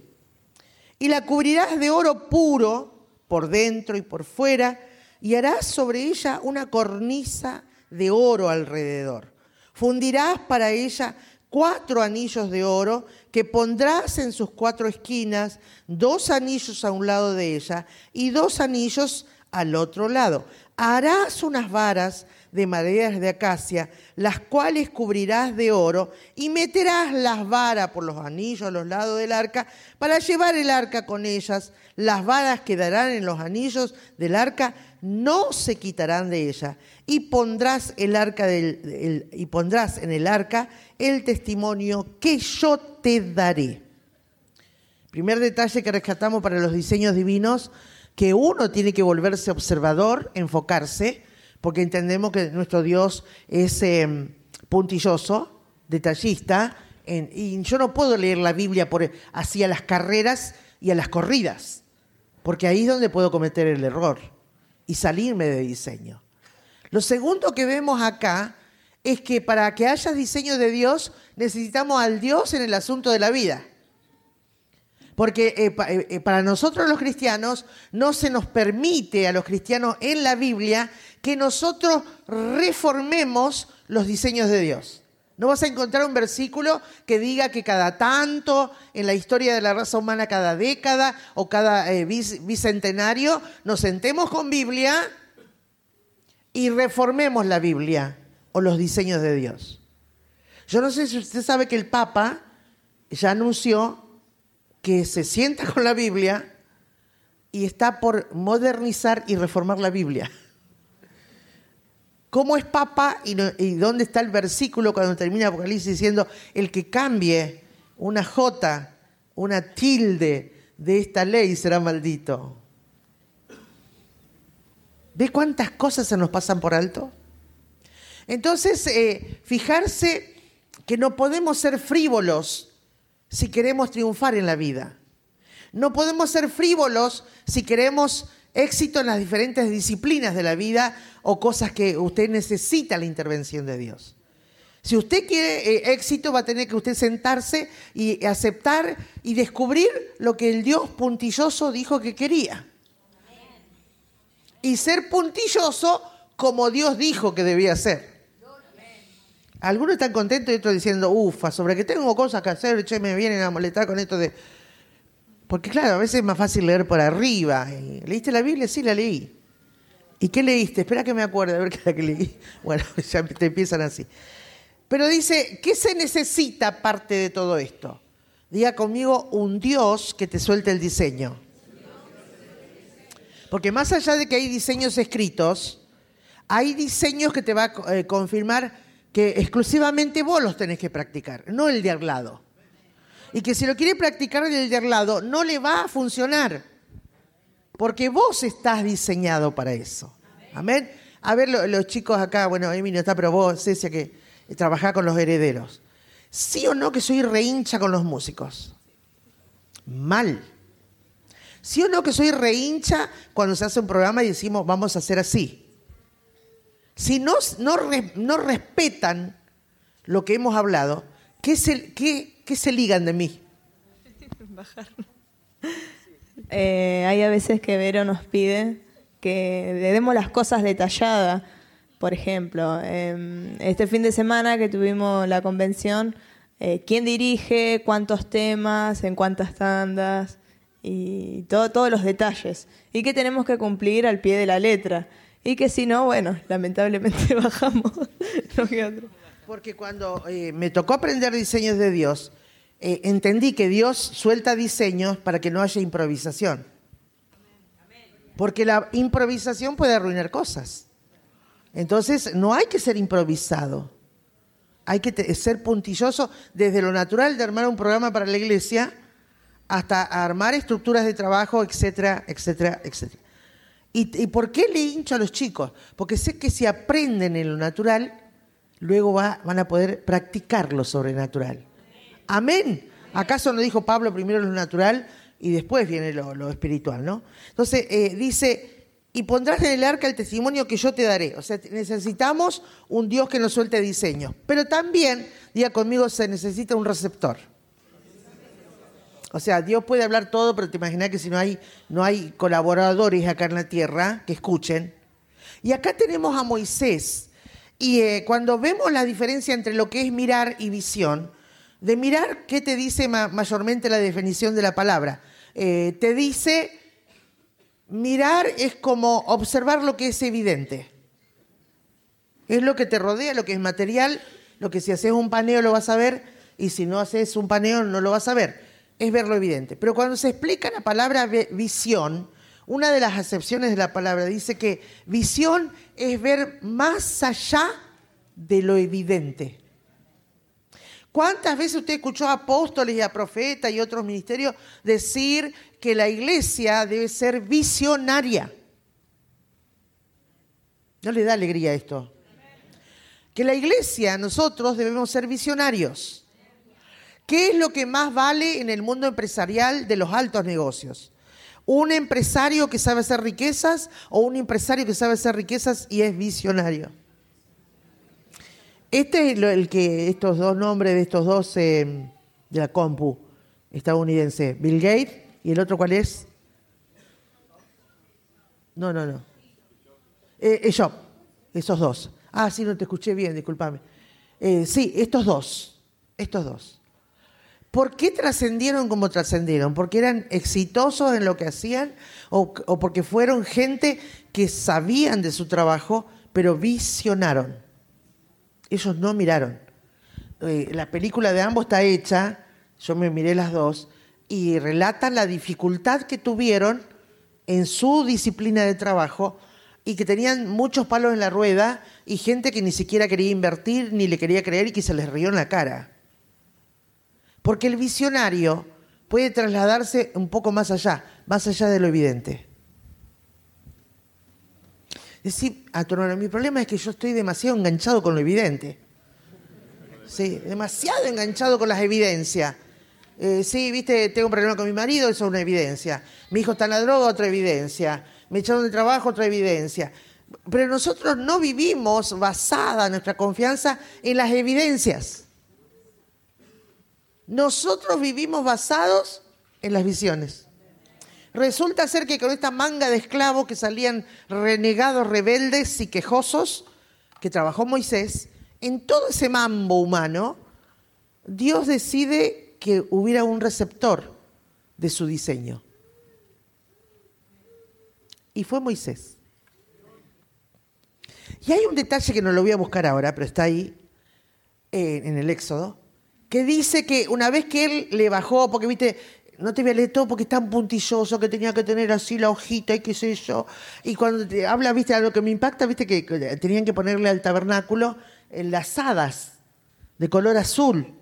Y la cubrirás de oro puro por dentro y por fuera y harás sobre ella una cornisa de oro alrededor. Fundirás para ella cuatro anillos de oro que pondrás en sus cuatro esquinas, dos anillos a un lado de ella y dos anillos al otro lado. Harás unas varas de maderas de acacia, las cuales cubrirás de oro, y meterás las varas por los anillos a los lados del arca, para llevar el arca con ellas. Las varas quedarán en los anillos del arca, no se quitarán de ella. Y pondrás, el arca del, y pondrás en el arca el testimonio que yo te daré. Primer detalle que rescatamos para los diseños divinos, que uno tiene que volverse observador, enfocarse, porque entendemos que nuestro Dios es em, puntilloso, detallista, y yo no puedo leer la Biblia por, así a las carreras y a las corridas, porque ahí es donde puedo cometer el error y salirme de diseño. Lo segundo que vemos acá es que para que haya diseño de Dios necesitamos al Dios en el asunto de la vida. Porque eh, eh, eh, para nosotros los cristianos no se nos permite a los cristianos en la Biblia que nosotros reformemos los diseños de Dios. No vas a encontrar un versículo que diga que cada tanto en la historia de la raza humana, cada década o cada bicentenario, nos sentemos con Biblia y reformemos la Biblia o los diseños de Dios. Yo no sé si usted sabe que el Papa ya anunció que se sienta con la Biblia y está por modernizar y reformar la Biblia. <laughs> ¿Cómo es Papa y, dónde está el versículo cuando termina Apocalipsis diciendo el que cambie una J, una tilde de esta ley será maldito? ¿Ve cuántas cosas se nos pasan por alto? Entonces, eh, fijarse que no podemos ser frívolos si queremos triunfar en la vida. No podemos ser frívolos si queremos éxito en las diferentes disciplinas de la vida o cosas que usted necesita la intervención de Dios. Si usted quiere eh, éxito, va a tener que usted sentarse y aceptar y descubrir lo que el Dios puntilloso dijo que quería. Y ser puntilloso como Dios dijo que debía ser. Algunos están contentos y otros diciendo, ufa, sobre que tengo cosas que hacer, che, me vienen a molestar con esto de... Porque claro, a veces es más fácil leer por arriba. ¿Leíste la Biblia? Sí, la leí. ¿Y qué leíste? Espera que me acuerde a ver qué era que leí. <laughs> Bueno, <laughs> ya te empiezan así. Pero dice, ¿qué se necesita aparte de todo esto? Diga conmigo un Dios que te suelte el diseño. Porque más allá de que hay diseños escritos, hay diseños que te va a eh, confirmar que exclusivamente vos los tenés que practicar, no el de al lado. Y que si lo quiere practicar el de al lado, no le va a funcionar. Porque vos estás diseñado para eso. Amén. A ver, los chicos acá, bueno, Emi no está, pero vos, Cecia, que trabajás con los herederos. ¿Sí o no que soy rehincha con los músicos? Mal. ¿Sí o no que soy rehincha cuando se hace un programa y decimos vamos a hacer así? Si no, no, respetan lo que hemos hablado, ¿qué se, qué, qué se ligan de mí? <laughs> Eh, hay a veces que Vero nos pide que le demos las cosas detalladas. Por ejemplo, em, este fin de semana que tuvimos la convención, eh, quién dirige, cuántos temas, en cuántas tandas y todo, todos los detalles. Y que tenemos que cumplir al pie de la letra. Y que si no, bueno, lamentablemente <laughs> bajamos. Porque cuando eh, me tocó aprender diseños de Dios, eh, entendí que Dios suelta diseños para que no haya improvisación. Porque la improvisación puede arruinar cosas. Entonces, no hay que ser improvisado. Hay que ser puntilloso desde lo natural de armar un programa para la iglesia hasta armar estructuras de trabajo, etcétera, etcétera, etcétera. ¿Y, por qué le hincho a los chicos? Porque sé que si aprenden en lo natural, luego van a poder practicar lo sobrenatural. Amén. ¿Acaso no dijo Pablo primero lo natural y después viene lo, espiritual, no? Entonces eh, dice, y pondrás en el arca el testimonio que yo te daré. O sea, necesitamos un Dios que nos suelte diseño. Pero también, diga conmigo, se necesita un receptor. O sea, Dios puede hablar todo, pero te imaginas que si no hay, no hay colaboradores acá en la tierra que escuchen. Y acá tenemos a Moisés. Y eh, cuando vemos la diferencia entre lo que es mirar y visión, de mirar, ¿qué te dice mayormente la definición de la palabra? Eh, te dice, mirar es como observar lo que es evidente. Es lo que te rodea, lo que es material, lo que si haces un paneo lo vas a ver y si no haces un paneo no lo vas a ver es ver lo evidente. Pero cuando se explica la palabra visión, una de las acepciones de la palabra dice que visión es ver más allá de lo evidente. ¿Cuántas veces usted escuchó a apóstoles y a profetas y otros ministerios decir que la iglesia debe ser visionaria? ¿No le da alegría esto? Que la iglesia, nosotros debemos ser visionarios. ¿Qué es lo que más vale en el mundo empresarial de los altos negocios? ¿Un empresario que sabe hacer riquezas o un empresario que sabe hacer riquezas y es visionario? Este es el que estos dos nombres de estos dos eh, de la compu estadounidense, Bill Gates y el otro cuál es? No, no, no. Eh, eh esos dos. Ah, sí, no te escuché bien, discúlpame. Eh, sí, estos dos, estos dos. ¿Por qué trascendieron como trascendieron? ¿Porque eran exitosos en lo que hacían o, porque fueron gente que sabían de su trabajo, pero visionaron? Ellos no miraron. Eh, la película de ambos está hecha, yo me miré las dos, y relatan la dificultad que tuvieron en su disciplina de trabajo y que tenían muchos palos en la rueda y gente que ni siquiera quería invertir ni le quería creer y que se les rió en la cara. Porque el visionario puede trasladarse un poco más allá, más allá de lo evidente. Decir a hermano, mi problema es que yo estoy demasiado enganchado con lo evidente. Sí, demasiado enganchado con las evidencias. Eh, sí, viste, tengo un problema con mi marido, eso es una evidencia. Mi hijo está en la droga, otra evidencia. Me echaron de trabajo, otra evidencia. Pero nosotros no vivimos basada nuestra confianza en las evidencias. Nosotros vivimos basados en las visiones. Resulta ser que con esta manga de esclavos que salían renegados, rebeldes y quejosos, que trabajó Moisés, en todo ese mambo humano, Dios decide que hubiera un receptor de su diseño. Y fue Moisés. Y hay un detalle que no lo voy a buscar ahora, pero está ahí eh, en el Éxodo, que dice que una vez que él le bajó, porque viste, no te voy a leer todo porque es tan puntilloso que tenía que tener así la hojita y qué sé yo. Y cuando te habla, viste, algo que me impacta, viste, que tenían que ponerle al tabernáculo las hadas de color azul.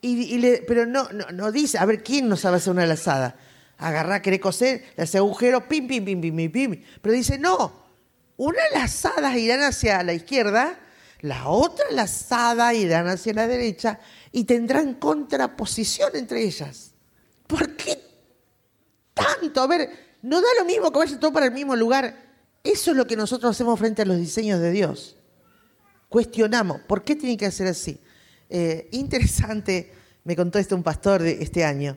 Y, pero no, no, dice, a ver, ¿quién no sabe hacer una lazada? Agarrar, querer coser, le hace agujero, pim, pim, pim, pim, pim, pim. Pero dice, no, una lazada irán hacia la izquierda, la otra lazada irán hacia la derecha y tendrán contraposición entre ellas. ¿Por qué tanto? A ver, no da lo mismo que vaya todo para el mismo lugar. Eso es lo que nosotros hacemos frente a los diseños de Dios. Cuestionamos, ¿por qué tiene que ser así? Eh, interesante, me contó este un pastor de este año,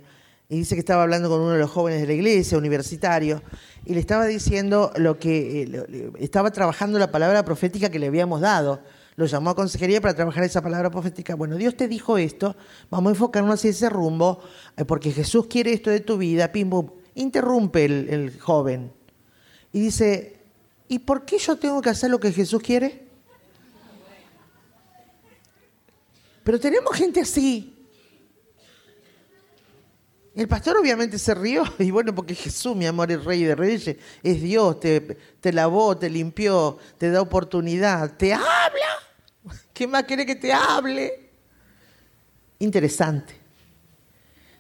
y dice que estaba hablando con uno de los jóvenes de la iglesia, universitario, y le estaba diciendo lo que eh, estaba trabajando la palabra profética que le habíamos dado lo llamó a consejería para trabajar esa palabra profética. Bueno, Dios te dijo esto, vamos a enfocarnos hacia ese rumbo, eh, porque Jesús quiere esto de tu vida, pim, pum. Interrumpe el, el joven y dice, ¿y por qué yo tengo que hacer lo que Jesús quiere? Pero tenemos gente así. El pastor obviamente se rió, <laughs> y bueno, porque Jesús, mi amor, es rey de reyes, es Dios, te, te lavó, te limpió, te da oportunidad, te habla. ¿Qué más quiere que te hable? Interesante.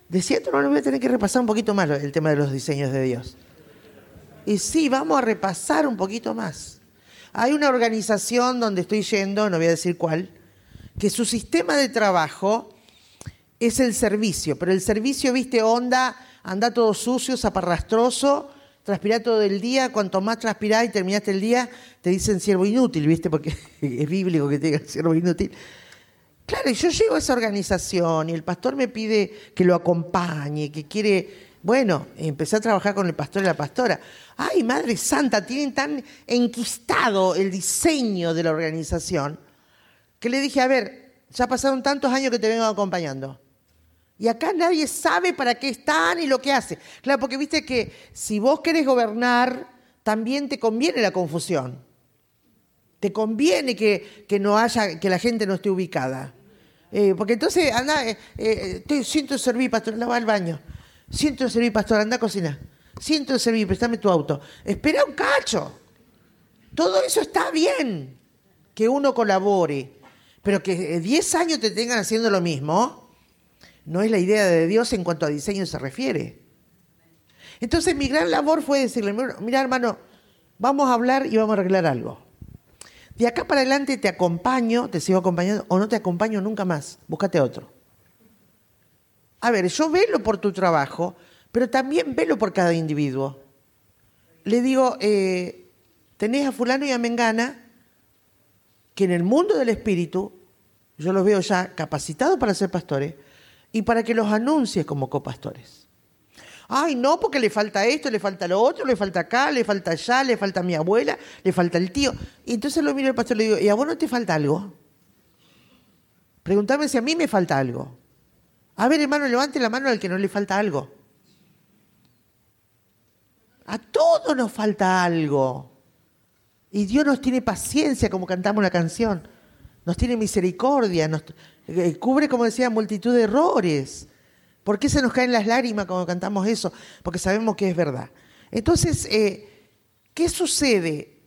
De cierto, no lo voy a tener que repasar un poquito más el tema de los diseños de Dios. Y sí, vamos a repasar un poquito más. Hay una organización donde estoy yendo, no voy a decir cuál, que su sistema de trabajo es el servicio, pero el servicio, viste, onda, anda todo sucio, zaparrastroso, transpirá todo el día, cuanto más transpirás y terminaste el día, te dicen siervo inútil, ¿viste? Porque <laughs> es bíblico que te digan siervo inútil. Claro, y yo llego a esa organización y el pastor me pide que lo acompañe, que quiere, bueno, empecé a trabajar con el pastor y la pastora. Ay, Madre Santa, tienen tan enquistado el diseño de la organización que le dije, a ver, ya pasaron tantos años que te vengo acompañando. Y acá nadie sabe para qué están y lo que hace. Claro, porque viste que si vos querés gobernar, también te conviene la confusión. Te conviene que, no haya, que la gente no esté ubicada. Eh, porque entonces, anda, eh, eh, siento servir, pastor, anda, va al baño. Siento servir, pastor, anda a cocinar. Siento servir, préstame tu auto. Espera un cacho. Todo eso está bien, que uno colabore. Pero que 10 años te tengan haciendo lo mismo, no es la idea de Dios en cuanto a diseño se refiere. Entonces mi gran labor fue decirle, mira hermano, vamos a hablar y vamos a arreglar algo. De acá para adelante te acompaño, te sigo acompañando o no te acompaño nunca más, búscate otro. A ver, yo velo por tu trabajo, pero también velo por cada individuo. Le digo, eh, tenés a fulano y a Mengana que en el mundo del espíritu, yo los veo ya capacitados para ser pastores, y para que los anuncies como copastores. Ay, no, porque le falta esto, le falta lo otro, le falta acá, le falta allá, le falta mi abuela, le falta el tío. Y entonces lo miro al pastor y le digo, ¿y a vos no te falta algo? Pregúntame si a mí me falta algo. A ver, hermano, levante la mano al que no le falta algo. A todos nos falta algo. Y Dios nos tiene paciencia, como cantamos la canción. Nos tiene misericordia, eh, cubre, como decía, multitud de errores. ¿Por qué se nos caen las lágrimas cuando cantamos eso? Porque sabemos que es verdad. Entonces, eh, ¿qué sucede?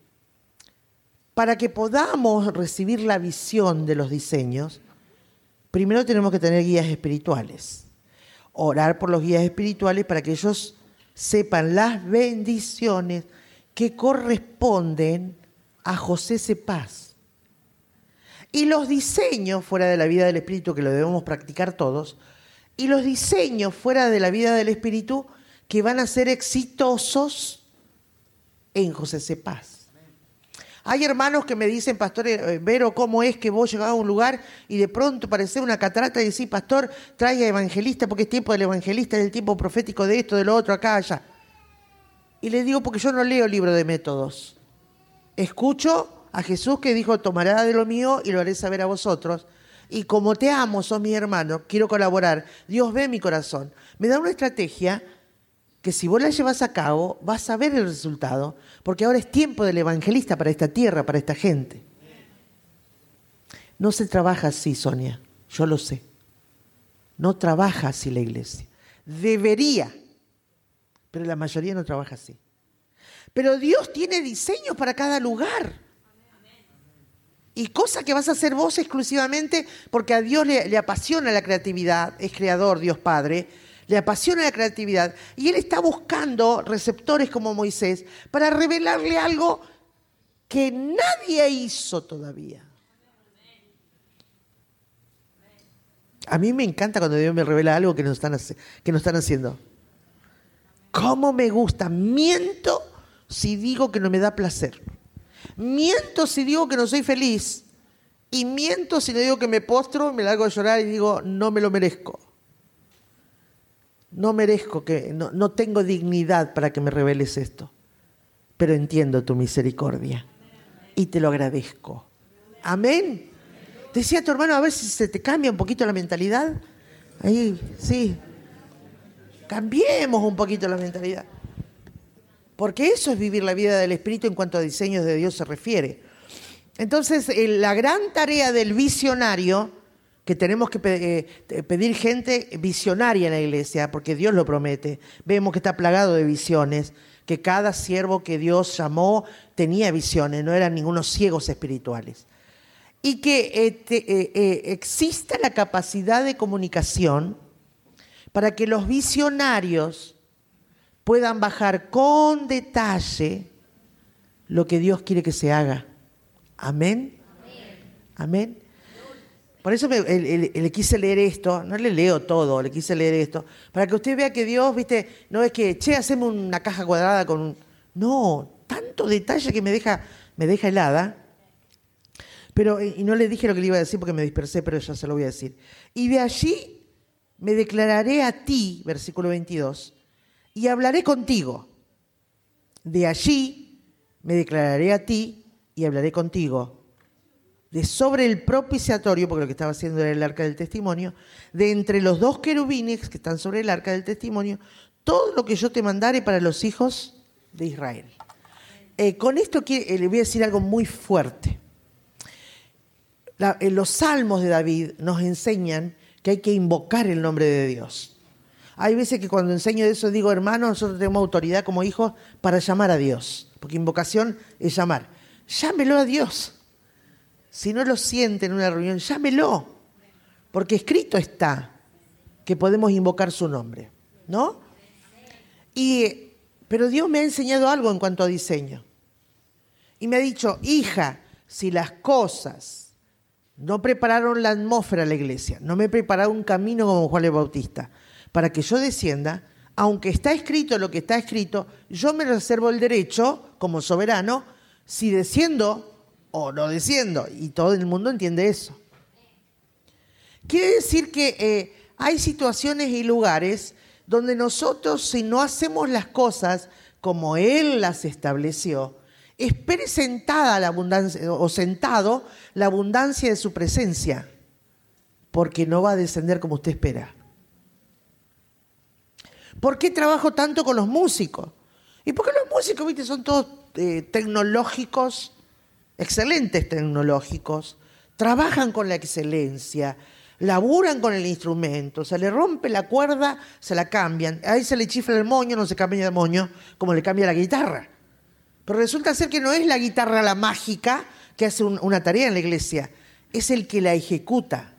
Para que podamos recibir la visión de los diseños, primero tenemos que tener guías espirituales. Orar por los guías espirituales para que ellos sepan las bendiciones que corresponden a José Cepaz y los diseños fuera de la vida del Espíritu, que lo debemos practicar todos, y los diseños fuera de la vida del Espíritu que van a ser exitosos en José Cepaz. Hay hermanos que me dicen, pastor eh, Vero, ¿cómo es que vos llegás a un lugar y de pronto parece una catarata y decís, pastor, traiga evangelista porque es tiempo del evangelista, es el tiempo profético de esto, de lo otro, acá, allá? Y le digo, porque yo no leo libro de métodos. Escucho a Jesús que dijo, tomará de lo mío y lo haré saber a vosotros. Y como te amo, sos mi hermano, quiero colaborar. Dios ve mi corazón. Me da una estrategia que si vos la llevas a cabo, vas a ver el resultado, porque ahora es tiempo del evangelista para esta tierra, para esta gente. No se trabaja así, Sonia, yo lo sé. No trabaja así la iglesia. Debería, pero la mayoría no trabaja así. Pero Dios tiene diseños para cada lugar. Y cosa que vas a hacer vos exclusivamente porque a Dios le, apasiona la creatividad, es creador, Dios Padre, le apasiona la creatividad. Y Él está buscando receptores como Moisés para revelarle algo que nadie hizo todavía. A mí me encanta cuando Dios me revela algo que no están, que no están haciendo. ¿Cómo me gusta? Miento si digo que no me da placer. Miento si digo que no soy feliz. Y miento si le digo que me postro, me largo a llorar y digo, no me lo merezco. No merezco que, no, no tengo dignidad para que me reveles esto. Pero entiendo tu misericordia. Y te lo agradezco. Amén. Decía tu hermano, a ver si se te cambia un poquito la mentalidad. Ahí, sí. Cambiemos un poquito la mentalidad. Porque eso es vivir la vida del Espíritu en cuanto a diseños de Dios se refiere. Entonces, la gran tarea del visionario, que tenemos que eh, pedir gente visionaria en la iglesia, porque Dios lo promete. Vemos que está plagado de visiones, que cada siervo que Dios llamó tenía visiones, no eran ningunos ciegos espirituales y que eh, eh, exista la capacidad de comunicación para que los visionarios puedan bajar con detalle lo que Dios quiere que se haga. Amén. Amén. Por eso le, quise leer esto, no le leo todo, le quise leer esto, para que usted vea que Dios, viste, no es que, che, hacemos una caja cuadrada con un... No, tanto detalle que me deja, me deja helada. Pero, y no le dije lo que le iba a decir porque me dispersé, pero ya se lo voy a decir. Y de allí me declararé a ti, versículo 22, y hablaré contigo. De allí me declararé a ti y hablaré contigo. De sobre el propiciatorio, porque lo que estaba haciendo era el arca del testimonio, de entre los dos querubines que están sobre el arca del testimonio, todo lo que yo te mandare para los hijos de Israel. Eh, con esto eh, le voy a decir algo muy fuerte los salmos de David nos enseñan que hay que invocar el nombre de Dios. Hay veces que cuando enseño eso digo, hermano, nosotros tenemos autoridad como hijos para llamar a Dios, porque invocación es llamar. Llámelo a Dios. Si no lo siente en una reunión, llámelo, porque escrito está que podemos invocar su nombre, ¿no? Y, pero Dios me ha enseñado algo en cuanto a diseño. Y me ha dicho, hija, si las cosas no prepararon la atmósfera a la iglesia, no me prepararon un camino como Juan el Bautista, para que yo descienda, aunque está escrito lo que está escrito, yo me reservo el derecho, como soberano, si desciendo o no desciendo, y todo el mundo entiende eso. Quiere decir que eh, hay situaciones y lugares donde nosotros, si no hacemos las cosas como Él las estableció, Espere sentada la abundancia o sentado la abundancia de su presencia, porque no va a descender como usted espera. ¿Por qué trabajo tanto con los músicos? Y porque los músicos, viste, son todos eh, tecnológicos, excelentes tecnológicos, trabajan con la excelencia, laburan con el instrumento, se le rompe la cuerda, se la cambian, ahí se le chifla el moño, no se cambia de moño, como le cambia la guitarra. Pero resulta ser que no es la guitarra la mágica que hace una tarea en la iglesia, es el que la ejecuta.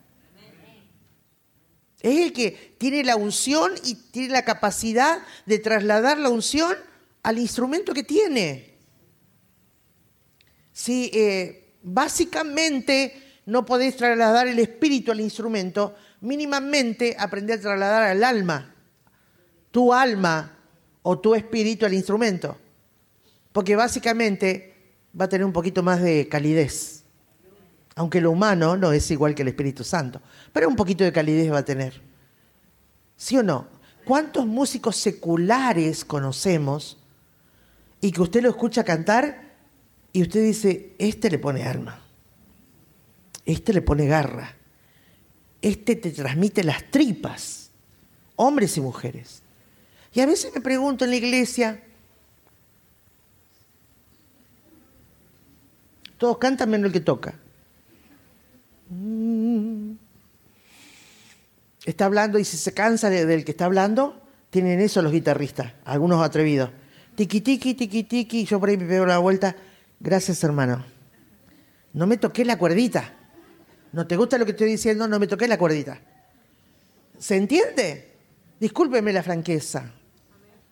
Es el que tiene la unción y tiene la capacidad de trasladar la unción al instrumento que tiene. Si eh, básicamente no podés trasladar el espíritu al instrumento, mínimamente aprender a trasladar al alma, tu alma o tu espíritu al instrumento porque básicamente va a tener un poquito más de calidez. Aunque lo humano no es igual que el Espíritu Santo, pero un poquito de calidez va a tener. ¿Sí o no? ¿Cuántos músicos seculares conocemos y que usted lo escucha cantar Y usted dice, este le pone alma, este le pone garra, este te transmite las tripas, hombres y mujeres. Y a veces me pregunto en la iglesia, todos cantan menos el que toca. Está hablando y si se cansa del que está hablando, tienen eso los guitarristas, algunos atrevidos. Tiki tiki, tiki tiki, yo por ahí me pego la vuelta. Gracias, hermano. No me toqué la cuerdita. ¿No te gusta lo que estoy diciendo? No me toqué la cuerdita. ¿Se entiende? Discúlpeme la franqueza.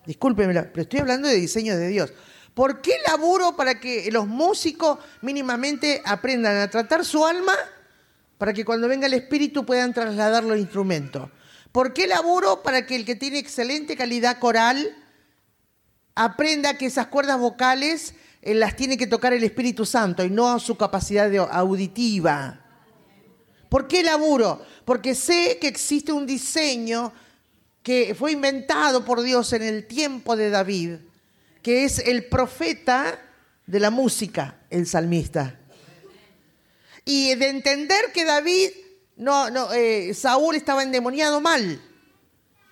Discúlpeme, pero estoy hablando de diseño de Dios. ¿Por qué laburo para que los músicos mínimamente aprendan a tratar su alma para que cuando venga el espíritu puedan trasladar los instrumentos? ¿Por qué laburo para que el que tiene excelente calidad coral aprenda que esas cuerdas vocales eh, las tiene que tocar el Espíritu Santo y no su capacidad auditiva? ¿Por qué laburo? Porque sé que existe un diseño que fue inventado por Dios en el tiempo de David, que es el profeta de la música, el salmista. Y de entender que David, no, no, eh, Saúl estaba endemoniado mal,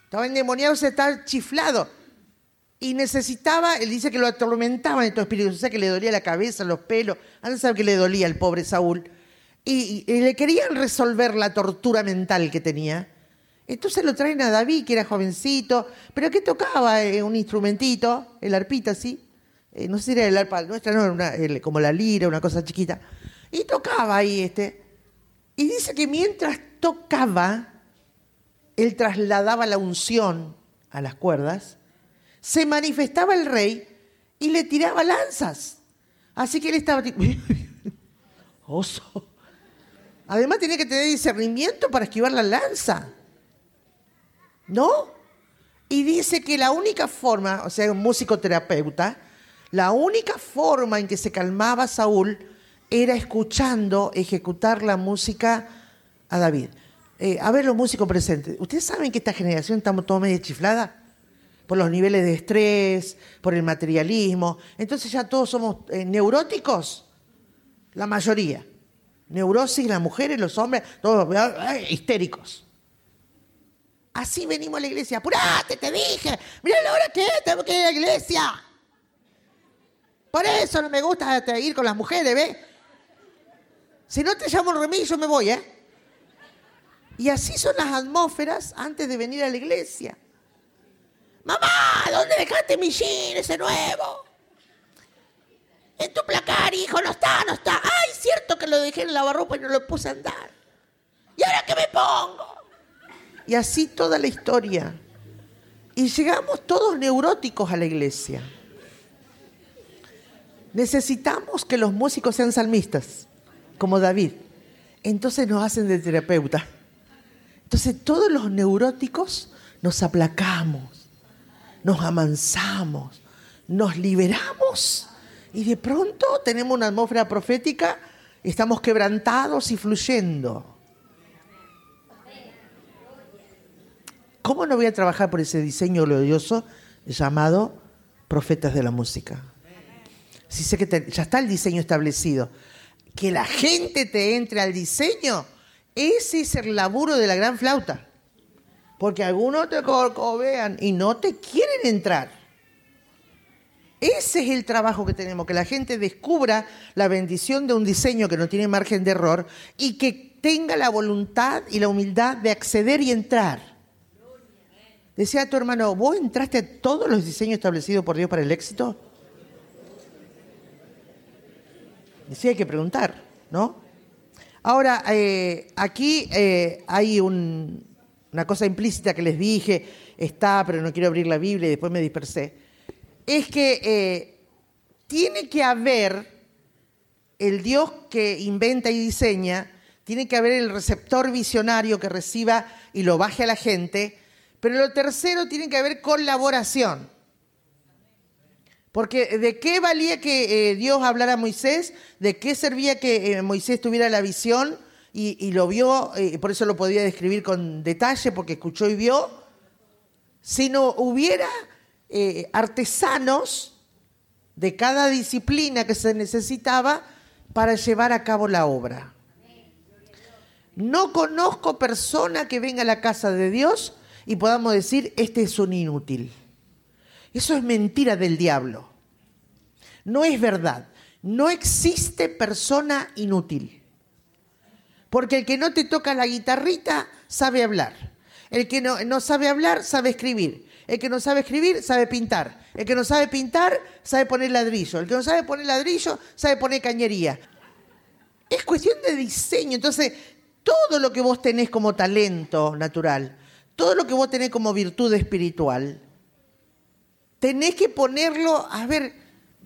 estaba endemoniado, se estaba chiflado. Y necesitaba, él dice que lo atormentaban estos espíritus, o sea que le dolía la cabeza, los pelos, no sabe que le dolía al pobre Saúl y, le querían resolver la tortura mental que tenía. Entonces lo traen a David, que era jovencito, pero que tocaba eh, un instrumentito, el arpita, ¿sí? Eh, no sé si era el arpa nuestra, no, era como la lira, una cosa chiquita. Y tocaba ahí este. Y dice que mientras tocaba, él trasladaba la unción a las cuerdas, se manifestaba el rey y le tiraba lanzas. Así que él estaba <laughs> oso. Además tenía que tener discernimiento para esquivar la lanza. ¿No? Y dice que la única forma, o sea, un músico terapeuta, la única forma en que se calmaba Saúl era escuchando ejecutar la música a David. Eh, a ver los músicos presentes. ¿Ustedes saben que esta generación estamos todos medio chiflada? Por los niveles de estrés, por el materialismo. Entonces ya todos somos eh, neuróticos. La mayoría neurosis, las mujeres, los hombres, todos histéricos. Así venimos a la iglesia. ¡Apurate, te dije! ¡Mira la hora que es! ¡Tengo que ir a la iglesia! Por eso no me gusta ir con las mujeres, ¿ves? Si no te llamo remillo, yo me voy, ¿eh? Y así son las atmósferas antes de venir a la iglesia. Mamá, ¿dónde dejaste mi jean ese nuevo? En tu placar, hijo, no está, no está. Ay, cierto que lo dejé en el lavarropa y no lo puse a andar. ¿Y ahora qué me pongo? Y así toda la historia. Y llegamos todos neuróticos a la iglesia. Necesitamos que los músicos sean salmistas, como David. Entonces nos hacen de terapeuta. Entonces todos los neuróticos nos aplacamos, nos amansamos, nos liberamos y de pronto tenemos una atmósfera profética, estamos quebrantados y fluyendo. ¿Cómo no voy a trabajar por ese diseño glorioso llamado profetas de la música? Si sé que ya está el diseño establecido, que la gente te entre al diseño, ese es el laburo de la gran flauta. Porque algunos te corcovean y no te quieren entrar. Ese es el trabajo que tenemos, que la gente descubra la bendición de un diseño que no tiene margen de error y que tenga la voluntad y la humildad de acceder y entrar. Decía tu hermano, ¿vos entraste a todos los diseños establecidos por Dios para el éxito? Decía, hay que preguntar, ¿no? Ahora, eh, aquí eh, hay una cosa implícita que les dije, está, pero no quiero abrir la Biblia y después me dispersé es que eh, tiene que haber el Dios que inventa y diseña, tiene que haber el receptor visionario que reciba y lo baje a la gente, pero lo tercero tiene que haber colaboración. Porque ¿de qué valía que eh, Dios hablara a Moisés? ¿De qué servía que eh, Moisés tuviera la visión y, lo vio, por eso lo podía describir con detalle, porque escuchó y vio? Si no hubiera eh, artesanos de cada disciplina que se necesitaba para llevar a cabo la obra. No conozco persona que venga a la casa de Dios y podamos decir, este es un inútil. Eso es mentira del diablo. No es verdad. No existe persona inútil. Porque el que no te toca la guitarrita sabe hablar. El que no, no sabe hablar sabe escribir. El que no sabe escribir sabe pintar. El que no sabe pintar sabe poner ladrillo. El que no sabe poner ladrillo sabe poner cañería. Es cuestión de diseño. Entonces, todo lo que vos tenés como talento natural, todo lo que vos tenés como virtud espiritual, tenés que ponerlo, a ver,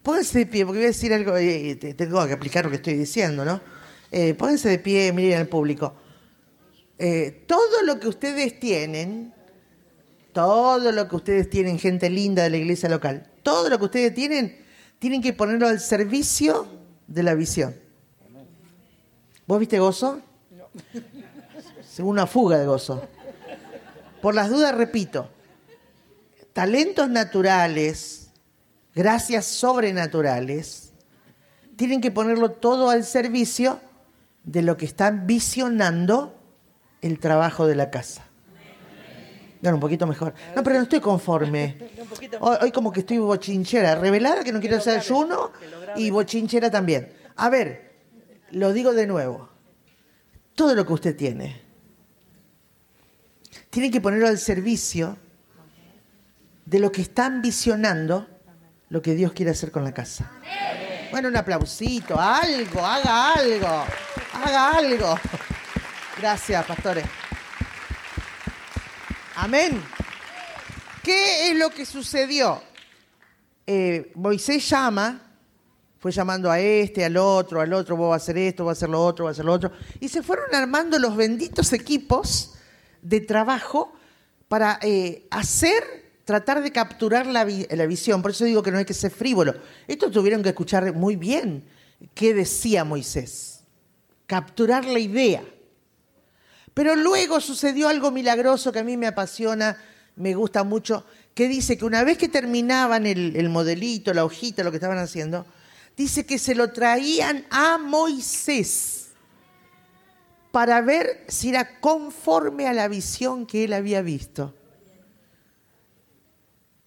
pónganse de pie, porque voy a decir algo, eh, tengo que aplicar lo que estoy diciendo, ¿no? Eh, pónganse de pie, miren al público. Eh, todo lo que ustedes tienen, todo lo que ustedes tienen, gente linda de la iglesia local, todo lo que ustedes tienen, tienen que ponerlo al servicio de la visión. ¿Vos viste gozo? Según una fuga de gozo. Por las dudas, repito, talentos naturales, gracias sobrenaturales, tienen que ponerlo todo al servicio de lo que están visionando el trabajo de la casa. Bueno, un poquito mejor. No, pero no estoy conforme. <laughs> Hoy, hoy como que estoy bochinchera, revelada que no quiero hacer ayuno y bochinchera también. A ver, lo digo de nuevo. Todo lo que usted tiene, tiene que ponerlo al servicio de lo que están visionando lo que Dios quiere hacer con la casa. Bueno, un aplausito, algo, haga algo, haga algo. Gracias, pastores. Amén. ¿Qué es lo que sucedió? Eh, Moisés llama, fue llamando a este, al otro, al otro, vos vas a hacer esto, vos a hacer lo otro, vas a hacer lo otro. Y se fueron armando los benditos equipos de trabajo para eh, hacer, tratar de capturar la, visión. Por eso digo que no hay que ser frívolo. Esto tuvieron que escuchar muy bien qué decía Moisés. Capturar la idea. Pero luego sucedió algo milagroso que a mí me apasiona, me gusta mucho, que dice que una vez que terminaban el, modelito, la hojita, lo que estaban haciendo, dice que se lo traían a Moisés para ver si era conforme a la visión que él había visto.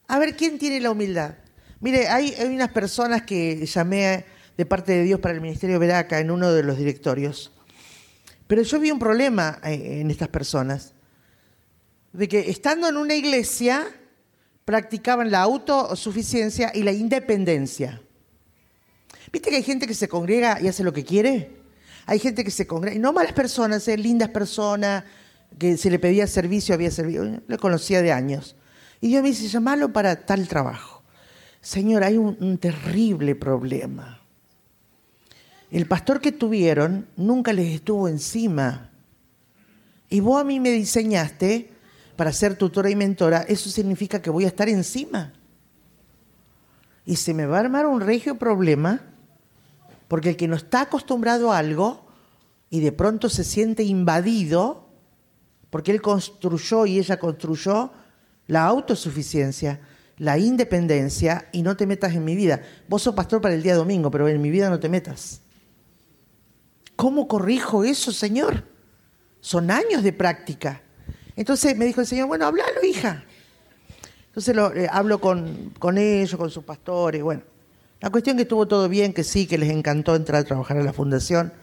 A ver, ¿quién tiene la humildad? Mire, hay, unas personas que llamé de parte de Dios para el Ministerio Veraca en uno de los directorios pero yo vi un problema eh, en estas personas, de que estando en una iglesia practicaban la autosuficiencia y la independencia. ¿Viste que hay gente que se congrega y hace lo que quiere? Hay gente que se congrega, y no malas personas, eh, lindas personas, que se le pedía servicio, había servicio, lo conocía de años. Y Dios me dice, llamalo para tal trabajo. Señor, hay un, un terrible problema el pastor que tuvieron nunca les estuvo encima. Y vos a mí me diseñaste para ser tutora y mentora, eso significa que voy a estar encima. Y se me va a armar un regio problema, porque el que no está acostumbrado a algo y de pronto se siente invadido, porque él construyó y ella construyó la autosuficiencia, la independencia, y no te metas en mi vida. Vos sos pastor para el día domingo, pero en mi vida no te metas. ¿Cómo corrijo eso, Señor? Son años de práctica. Entonces me dijo el Señor, bueno, háblalo, hija. Entonces lo, eh, hablo con, con ellos, con sus pastores. Bueno, la cuestión que estuvo todo bien, que sí, que les encantó entrar a trabajar en la fundación.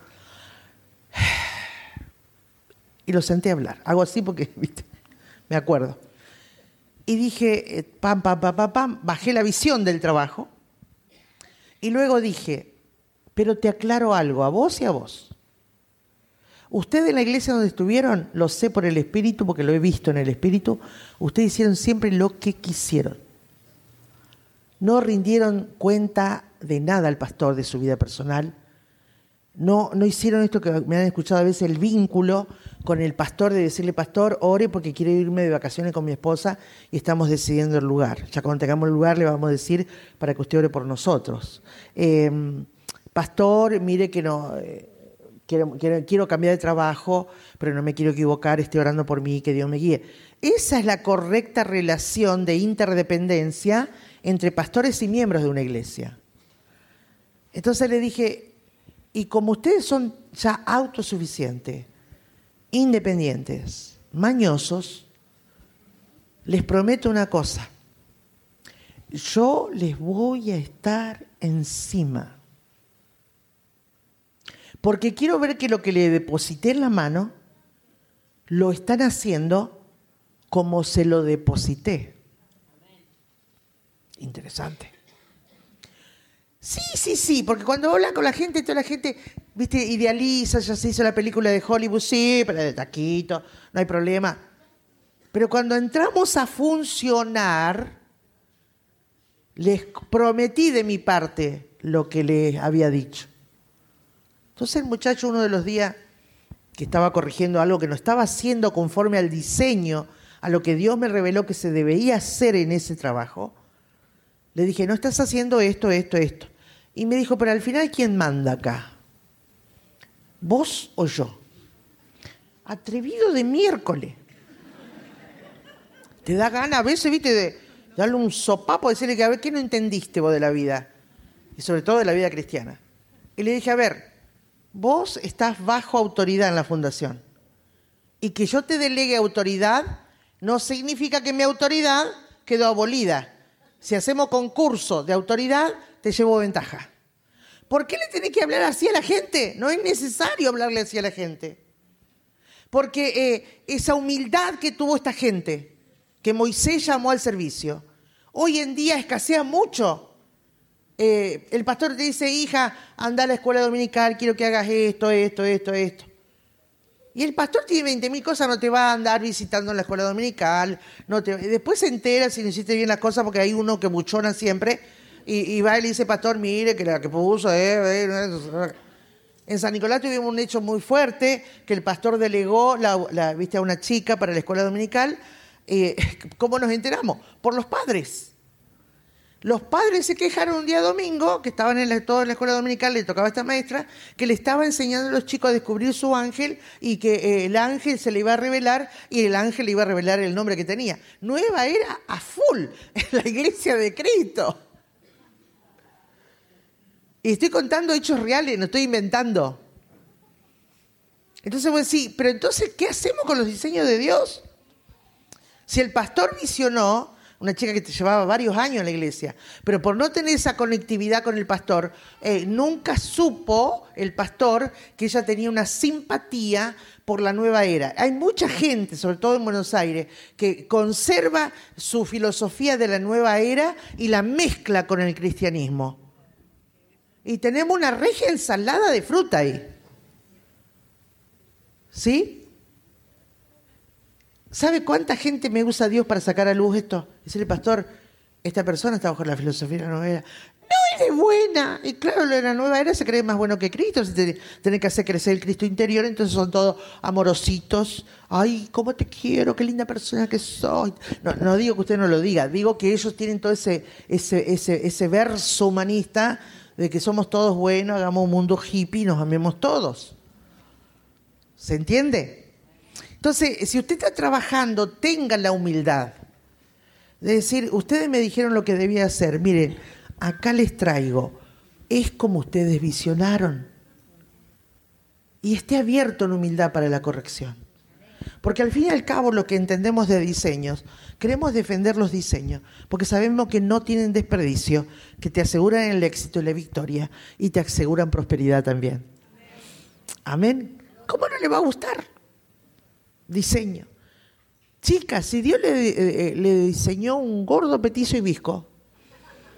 <sighs> Y lo senté a hablar. Hago así porque, <laughs> viste, me acuerdo. Y dije, eh, pam, pam, pam, pam, pam, bajé la visión del trabajo. Y luego dije, pero te aclaro algo, a vos y a vos. Ustedes en la iglesia donde estuvieron, lo sé por el Espíritu, porque lo he visto en el Espíritu, ustedes hicieron siempre lo que quisieron. No rindieron cuenta de nada al pastor de su vida personal. No, no hicieron esto que me han escuchado a veces, el vínculo con el pastor de decirle, pastor, ore porque quiero irme de vacaciones con mi esposa y estamos decidiendo el lugar. Ya cuando tengamos el lugar le vamos a decir para que usted ore por nosotros. Eh, pastor, mire que no, eh, quiero, quiero, cambiar de trabajo, pero no me quiero equivocar, estoy orando por mí, que Dios me guíe. Esa es la correcta relación de interdependencia entre pastores y miembros de una iglesia. Entonces le dije, y como ustedes son ya autosuficientes, independientes, mañosos, les prometo una cosa. Yo les voy a estar encima. Porque quiero ver que lo que le deposité en la mano lo están haciendo como se lo deposité. Interesante. Sí, sí, sí, porque cuando hablan con la gente, toda la gente, viste, idealiza, ya se hizo la película de Hollywood, sí, pero de taquito, no hay problema. Pero cuando entramos a funcionar, les prometí de mi parte lo que les había dicho. Entonces el muchacho uno de los días que estaba corrigiendo algo que no estaba haciendo conforme al diseño, a lo que Dios me reveló que se debía hacer en ese trabajo, le dije, no estás haciendo esto, esto, esto. Y me dijo, pero al final, ¿quién manda acá? ¿Vos o yo? Atrevido de miércoles. Te da gana a veces, viste, de darle un sopapo, decirle que a ver, ¿qué no entendiste vos de la vida? Y sobre todo de la vida cristiana. Y le dije, a ver, vos estás bajo autoridad en la fundación. Y que yo te delegue autoridad no significa que mi autoridad quedó abolida. Si hacemos concurso de autoridad, te llevo ventaja. ¿Por qué le tenés que hablar así a la gente? No es necesario hablarle así a la gente. Porque eh, esa humildad que tuvo esta gente, que Moisés llamó al servicio, hoy en día escasea mucho. Eh, el pastor te dice, hija, anda a la escuela dominical, quiero que hagas esto, esto, esto, esto. Y el pastor tiene 20.000 cosas, no te va a andar visitando en la escuela dominical. No te... Después se entera si no hiciste bien las cosas porque hay uno que buchona siempre. Y, va y le dice, pastor, mire, que la que puso... Eh, eh, en San Nicolás tuvimos un hecho muy fuerte, que el pastor delegó la, viste, a una chica para la escuela dominical. Eh, <laughs> ¿Cómo nos enteramos? Por los padres. Los padres se quejaron un día domingo, que estaban en la, toda la escuela dominical, le tocaba a esta maestra, que le estaba enseñando a los chicos a descubrir su ángel y que eh, el ángel se le iba a revelar y el ángel le iba a revelar el nombre que tenía. Nueva era a full en la iglesia de Cristo. Y estoy contando hechos reales, no estoy inventando. Entonces vos decís, pero entonces, ¿qué hacemos con los diseños de Dios? Si el pastor visionó, una chica que te llevaba varios años en la iglesia, pero por no tener esa conectividad con el pastor, eh, nunca supo el pastor que ella tenía una simpatía por la nueva era. Hay mucha gente, sobre todo en Buenos Aires, que conserva su filosofía de la nueva era y la mezcla con el cristianismo. Y tenemos una regia ensalada de fruta ahí. ¿Sí? ¿Sabe cuánta gente me usa Dios para sacar a luz esto? Dice el pastor, esta persona está bajo la filosofía de la nueva era. No es buena. Y claro, la nueva era se cree más bueno que Cristo. Tiene que hacer crecer el Cristo interior, entonces son todos amorositos. Ay, cómo te quiero, qué linda persona que soy. No, no digo que usted no lo diga, digo que ellos tienen todo ese, ese, ese, ese verso humanista de que somos todos buenos, hagamos un mundo hippie y nos amemos todos. ¿Se entiende? Entonces, si usted está trabajando, tenga la humildad de decir, ustedes me dijeron lo que debía hacer, miren, acá les traigo, es como ustedes visionaron. Y esté abierto en humildad para la corrección. Porque al fin y al cabo lo que entendemos de diseños, queremos defender los diseños, porque sabemos que no tienen desperdicio, que te aseguran el éxito y la victoria y te aseguran prosperidad también. Amén. ¿Cómo no le va a gustar? diseño. Chicas, si Dios le, eh, le, diseñó un gordo, petizo y visco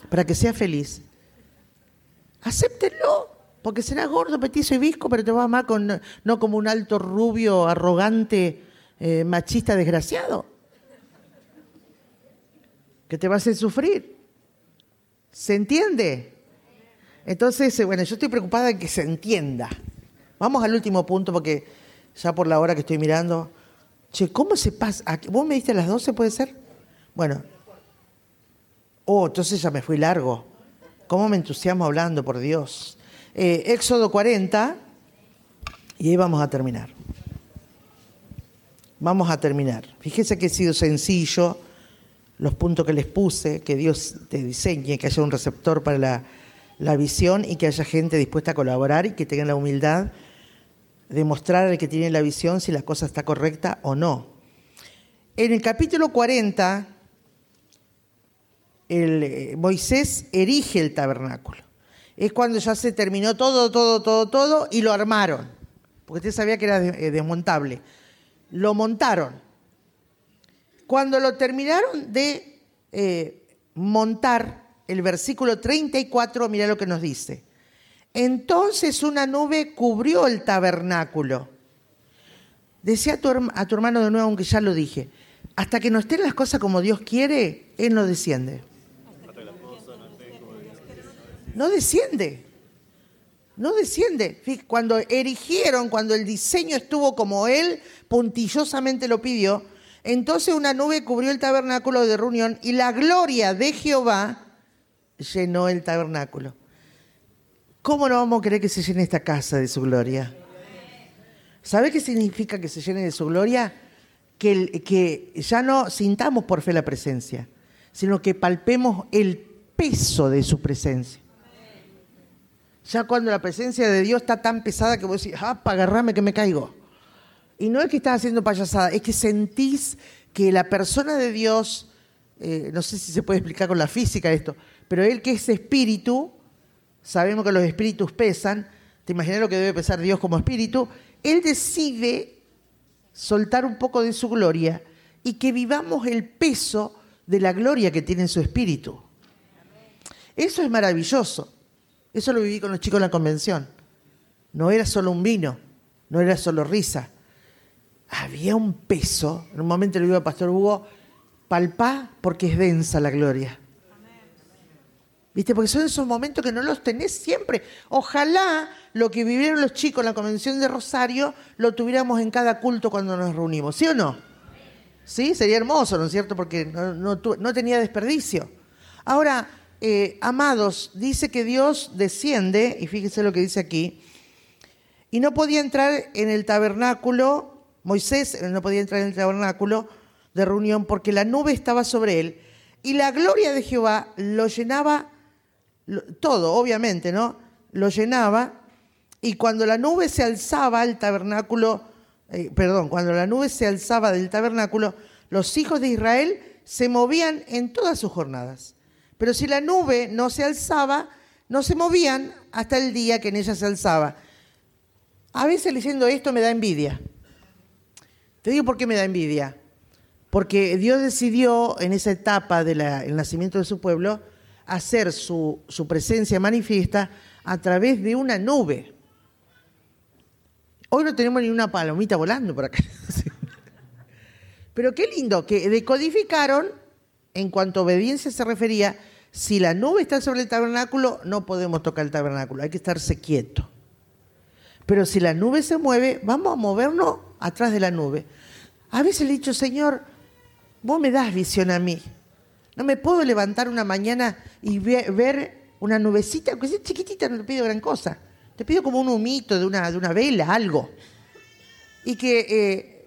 para que sea feliz, acéptenlo, porque será gordo, petizo y visco, pero te va a amar con, no como un alto rubio, arrogante, eh, machista, desgraciado, que te va a hacer sufrir. ¿Se entiende? Entonces, eh, bueno, yo estoy preocupada de que se entienda. Vamos al último punto, porque ya por la hora que estoy mirando, Che, ¿cómo se pasa? ¿Vos me diste a las 12, puede ser? Bueno. Oh, entonces ya me fui largo. ¿Cómo me entusiasmo hablando, por Dios? Eh, Éxodo 40, y ahí vamos a terminar. Vamos a terminar. Fíjese que ha sido sencillo los puntos que les puse, que Dios te diseñe, que haya un receptor para la la visión y que haya gente dispuesta a colaborar y que tenga la humildad de mostrar al que tiene la visión si la cosa está correcta o no. En el capítulo 40, el, eh, Moisés erige el tabernáculo. Es cuando ya se terminó todo, todo, todo, todo y lo armaron. Porque usted sabía que era eh, desmontable. Lo montaron. Cuando lo terminaron de eh, montar, el versículo 34, mira lo que nos dice. Entonces una nube cubrió el tabernáculo. Decía a tu, a tu hermano de nuevo, aunque ya lo dije, hasta que no estén las cosas como Dios quiere, Él no desciende. No desciende. No desciende. Cuando erigieron, cuando el diseño estuvo como Él puntillosamente lo pidió, entonces una nube cubrió el tabernáculo de reunión y la gloria de Jehová llenó el tabernáculo. ¿Cómo no vamos a querer que se llene esta casa de su gloria? ¿Sabe qué significa que se llene de su gloria? Que, ya no sintamos por fe la presencia, sino que palpemos el peso de su presencia. Ya cuando la presencia de Dios está tan pesada que vos decís, ah, agarrame que me caigo. Y no es que estás haciendo payasada, es que sentís que la persona de Dios, eh, no sé si se puede explicar con la física esto, pero él que es espíritu, sabemos que los espíritus pesan, te imaginas lo que debe pesar Dios como espíritu, él decide soltar un poco de su gloria y que vivamos el peso de la gloria que tiene su espíritu. Eso es maravilloso. Eso lo viví con los chicos en la convención. No era solo un vino, no era solo risa, había un peso, en un momento le digo al pastor Hugo, palpá porque es densa la gloria. ¿Viste? Porque son esos momentos que no los tenés siempre. Ojalá lo que vivieron los chicos en la convención de Rosario lo tuviéramos en cada culto cuando nos reunimos, ¿sí o no? Sí, sería hermoso, ¿no es cierto? Porque no, tenía desperdicio. Ahora, eh, amados, dice que Dios desciende, y fíjense lo que dice aquí, y no podía entrar en el tabernáculo Moisés no podía entrar en el tabernáculo de reunión porque la nube estaba sobre él y la gloria de Jehová lo llenaba todo, obviamente, ¿no? Lo llenaba y cuando la nube se alzaba al tabernáculo, eh, perdón, cuando la nube se alzaba del tabernáculo, los hijos de Israel se movían en todas sus jornadas. Pero si la nube no se alzaba, no se movían hasta el día que en ella se alzaba. A veces leyendo esto me da envidia. Te digo por qué me da envidia. Porque Dios decidió en esa etapa del nacimiento de su pueblo hacer su, su presencia manifiesta a través de una nube. Hoy no tenemos ni una palomita volando por acá. <laughs> Pero qué lindo que decodificaron, en cuanto a obediencia se refería, si la nube está sobre el tabernáculo, no podemos tocar el tabernáculo, hay que estarse quieto. Pero si la nube se mueve, vamos a movernos atrás de la nube. A veces le he dicho, Señor, vos me das visión a mí. No me puedo levantar una mañana y ver una nubecita, aunque sea chiquitita, no te pido gran cosa. Te pido como un humito de una, de una vela, algo. Y que eh,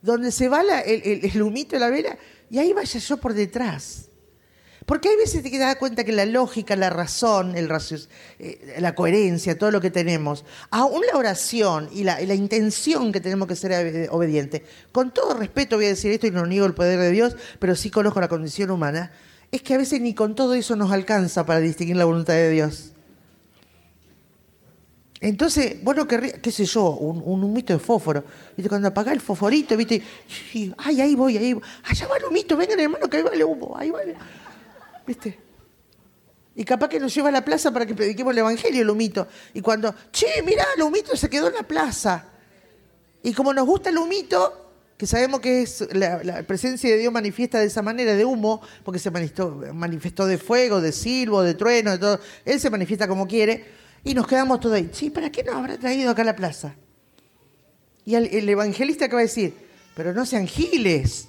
donde se va el, el humito de la vela, y ahí vaya yo por detrás. Porque hay veces que te das cuenta que la lógica, la razón, eh, la coherencia, todo lo que tenemos, aún la oración y la, intención que tenemos que ser obedientes, con todo respeto voy a decir esto y no niego el poder de Dios, pero sí conozco la condición humana, es que a veces ni con todo eso nos alcanza para distinguir la voluntad de Dios. Entonces, bueno, qué, sé yo, un, un, humito de fósforo. ¿Viste? Cuando apagás el fosforito, ¿viste? ay, ahí voy, ahí voy. Allá va el humito, vengan hermano, que ahí va el humo, ahí va. ¿Viste? Y capaz que nos lleva a la plaza para que prediquemos el Evangelio, el humito. Y cuando, che, mirá, el humito se quedó en la plaza. Y como nos gusta el humito, que sabemos que es la, presencia de Dios manifiesta de esa manera, de humo, porque se manifestó, manifestó de fuego, de silbo, de trueno, de todo. Él se manifiesta como quiere. Y nos quedamos todos ahí. Sí, ¿para qué nos habrá traído acá a la plaza? Y el, el evangelista que va a decir, pero no sean giles.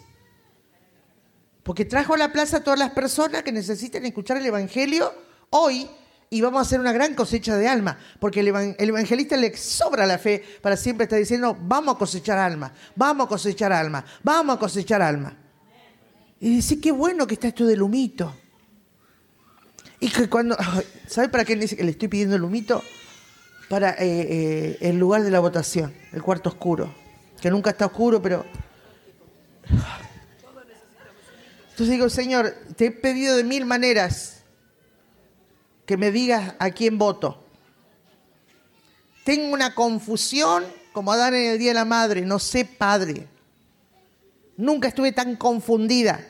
Porque trajo a la plaza a todas las personas que necesiten escuchar el Evangelio hoy y vamos a hacer una gran cosecha de alma. Porque el, evangelista le sobra la fe para siempre estar diciendo, vamos a cosechar alma, vamos a cosechar alma, vamos a cosechar alma. Y dice, qué bueno que está esto del humito. Y que cuando, <laughs> ¿sabe para qué le estoy pidiendo el humito? Para eh, eh, el lugar de la votación, el cuarto oscuro, que nunca está oscuro, pero... Entonces digo, Señor, te he pedido de mil maneras que me digas a quién voto. Tengo una confusión como Adán en el Día de la Madre, no sé, Padre. Nunca estuve tan confundida.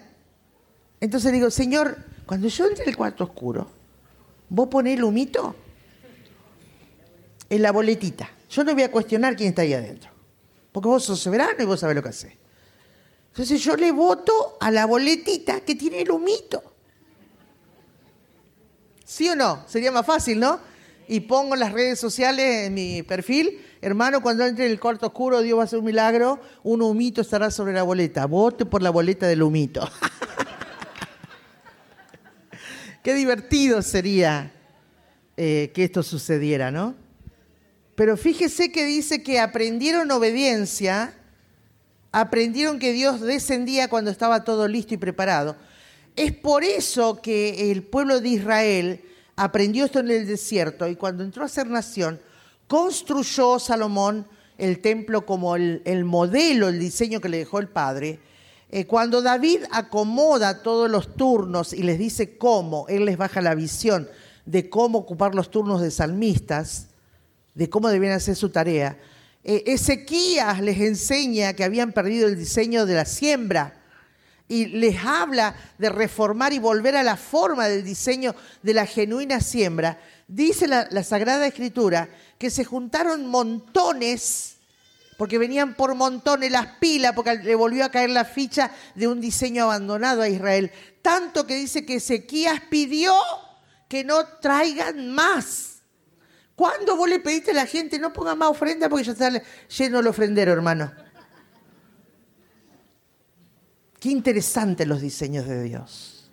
Entonces digo, Señor, cuando yo entre el cuarto oscuro, vos ponés el humito en la boletita. Yo no voy a cuestionar quién está ahí adentro. Porque vos sos soberano y vos sabés lo que haces. Entonces yo le voto a la boletita que tiene el humito. ¿Sí o no? Sería más fácil, ¿no? Y pongo las redes sociales en mi perfil, hermano, cuando entre en el cuarto oscuro, Dios va a hacer un milagro, un humito estará sobre la boleta. Vote por la boleta del humito. <laughs> Qué divertido sería eh, que esto sucediera, ¿no? Pero fíjese que dice que aprendieron obediencia, aprendieron que Dios descendía cuando estaba todo listo y preparado. Es por eso que el pueblo de Israel aprendió esto en el desierto y cuando entró a ser nación, construyó Salomón el templo como el modelo, el diseño que le dejó el padre eh, cuando David acomoda todos los turnos y les dice cómo, él les baja la visión de cómo ocupar los turnos de salmistas, de cómo debían hacer su tarea. Eh, Ezequías les enseña que habían perdido el diseño de la siembra y les habla de reformar y volver a la forma del diseño de la genuina siembra. Dice la Sagrada Escritura que se juntaron montones porque venían por montones las pilas, porque le volvió a caer la ficha de un diseño abandonado a Israel. Tanto que dice que Ezequías pidió que no traigan más. ¿Cuándo vos le pediste a la gente no ponga más ofrenda porque ya está lleno el ofrendero, hermano? Qué interesantes los diseños de Dios.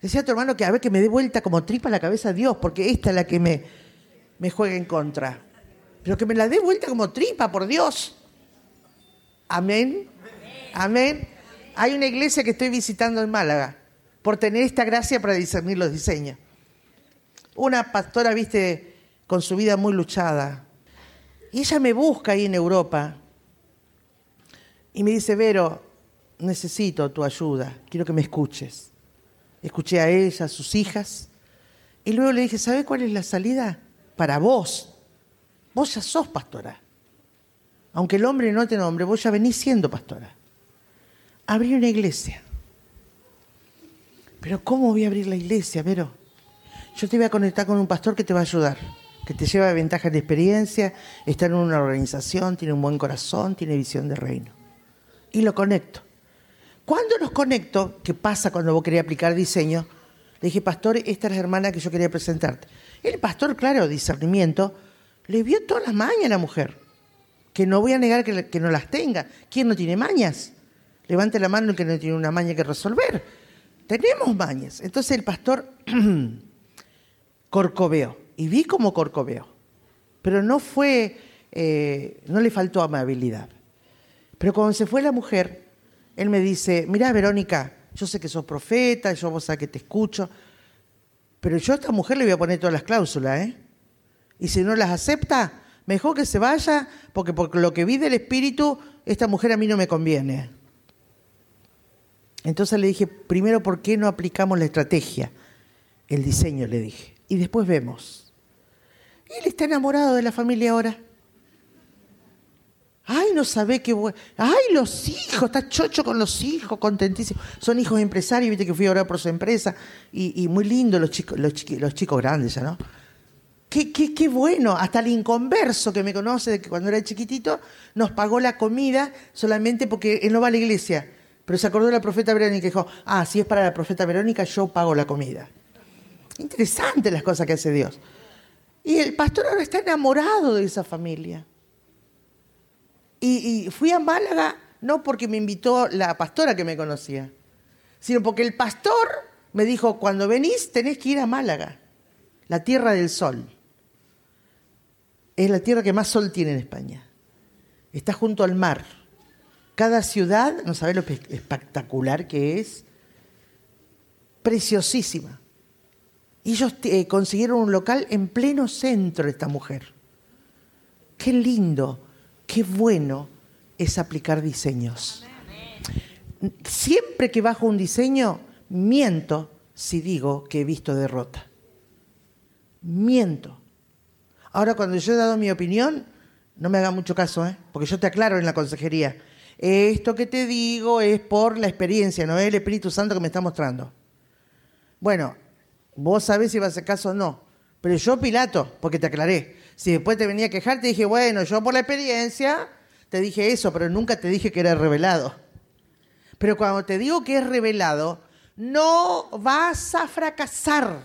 Decía tu hermano que a ver que me dé vuelta como tripa la cabeza a Dios, porque esta es la que me, me juega en contra pero que me la dé vuelta como tripa, por Dios. Amén. Amén. Hay una iglesia que estoy visitando en Málaga por tener esta gracia para discernir los diseños. Una pastora, viste, con su vida muy luchada. Y ella me busca ahí en Europa y me dice, Vero, necesito tu ayuda, quiero que me escuches. Escuché a ella, a sus hijas, y luego le dije, ¿sabe cuál es la salida? Para vos, Vos ya sos pastora. Aunque el hombre no te nombre, vos ya venís siendo pastora. Abrí una iglesia. Pero ¿cómo voy a abrir la iglesia, Vero? Yo te voy a conectar con un pastor que te va a ayudar, que te lleva ventajas de experiencia, está en una organización, tiene un buen corazón, tiene visión de reino. Y lo conecto. Cuando los conecto, ¿qué pasa cuando vos querés aplicar diseño? Le dije, pastor, esta es la hermana que yo quería presentarte. El pastor, claro, discernimiento, le vio todas las mañas a la mujer. Que no voy a negar que, no las tenga. ¿Quién no tiene mañas? Levante la mano el que no tiene una maña que resolver. Tenemos mañas. Entonces el pastor <clears throat> corcoveó. Y vi cómo corcoveó. Pero no fue, eh, no le faltó amabilidad. Pero cuando se fue la mujer, él me dice, mira Verónica, yo sé que sos profeta, yo vos sabés que te escucho, pero yo a esta mujer le voy a poner todas las cláusulas, ¿eh? Y si no las acepta, mejor que se vaya, porque por lo que vi del espíritu, esta mujer a mí no me conviene. Entonces le dije, primero, ¿por qué no aplicamos la estrategia? El diseño, le dije. Y después vemos. Él está enamorado de la familia ahora. Ay, no sabe qué bueno. Ay, los hijos, está chocho con los hijos, contentísimo. Son hijos empresarios, viste que fui a orar por su empresa. Y, muy lindo los chicos, los, chicos grandes ya, ¿no? Qué, bueno, hasta el inconverso que me conoce de que cuando era chiquitito nos pagó la comida solamente porque él no va a la iglesia. Pero se acordó de la profeta Verónica y dijo, ah, si es para la profeta Verónica, yo pago la comida. Interesante las cosas que hace Dios. Y el pastor ahora está enamorado de esa familia. Y, fui a Málaga no porque me invitó la pastora que me conocía, sino porque el pastor me dijo, cuando venís tenés que ir a Málaga, la tierra del sol es la tierra que más sol tiene en España. Está junto al mar. Cada ciudad, no sabe lo espectacular que es, preciosísima. Y ellos eh, consiguieron un local en pleno centro esta mujer. Qué lindo, qué bueno es aplicar diseños. Siempre que bajo un diseño, miento si digo que he visto derrota. Miento. Ahora, cuando yo he dado mi opinión, no me haga mucho caso, ¿eh? porque yo te aclaro en la consejería. Esto que te digo es por la experiencia, no es el Espíritu Santo que me está mostrando. Bueno, vos sabés si vas a caso o no. Pero yo, Pilato, porque te aclaré, si después te venía a quejar, te dije, bueno, yo por la experiencia te dije eso, pero nunca te dije que era revelado. Pero cuando te digo que es revelado, no vas a fracasar.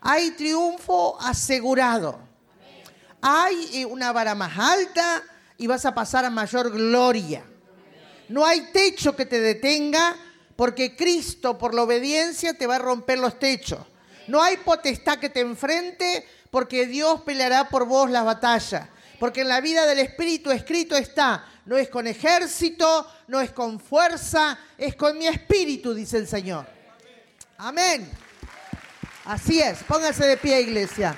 Hay triunfo asegurado. Hay eh, una vara más alta y vas a pasar a mayor gloria. No hay techo que te detenga porque Cristo por la obediencia te va a romper los techos. No hay potestad que te enfrente porque Dios peleará por vos la batalla. Porque en la vida del Espíritu escrito está, no es con ejército, no es con fuerza, es con mi espíritu, dice el Señor. Amén. Así es, póngase de pie, iglesia.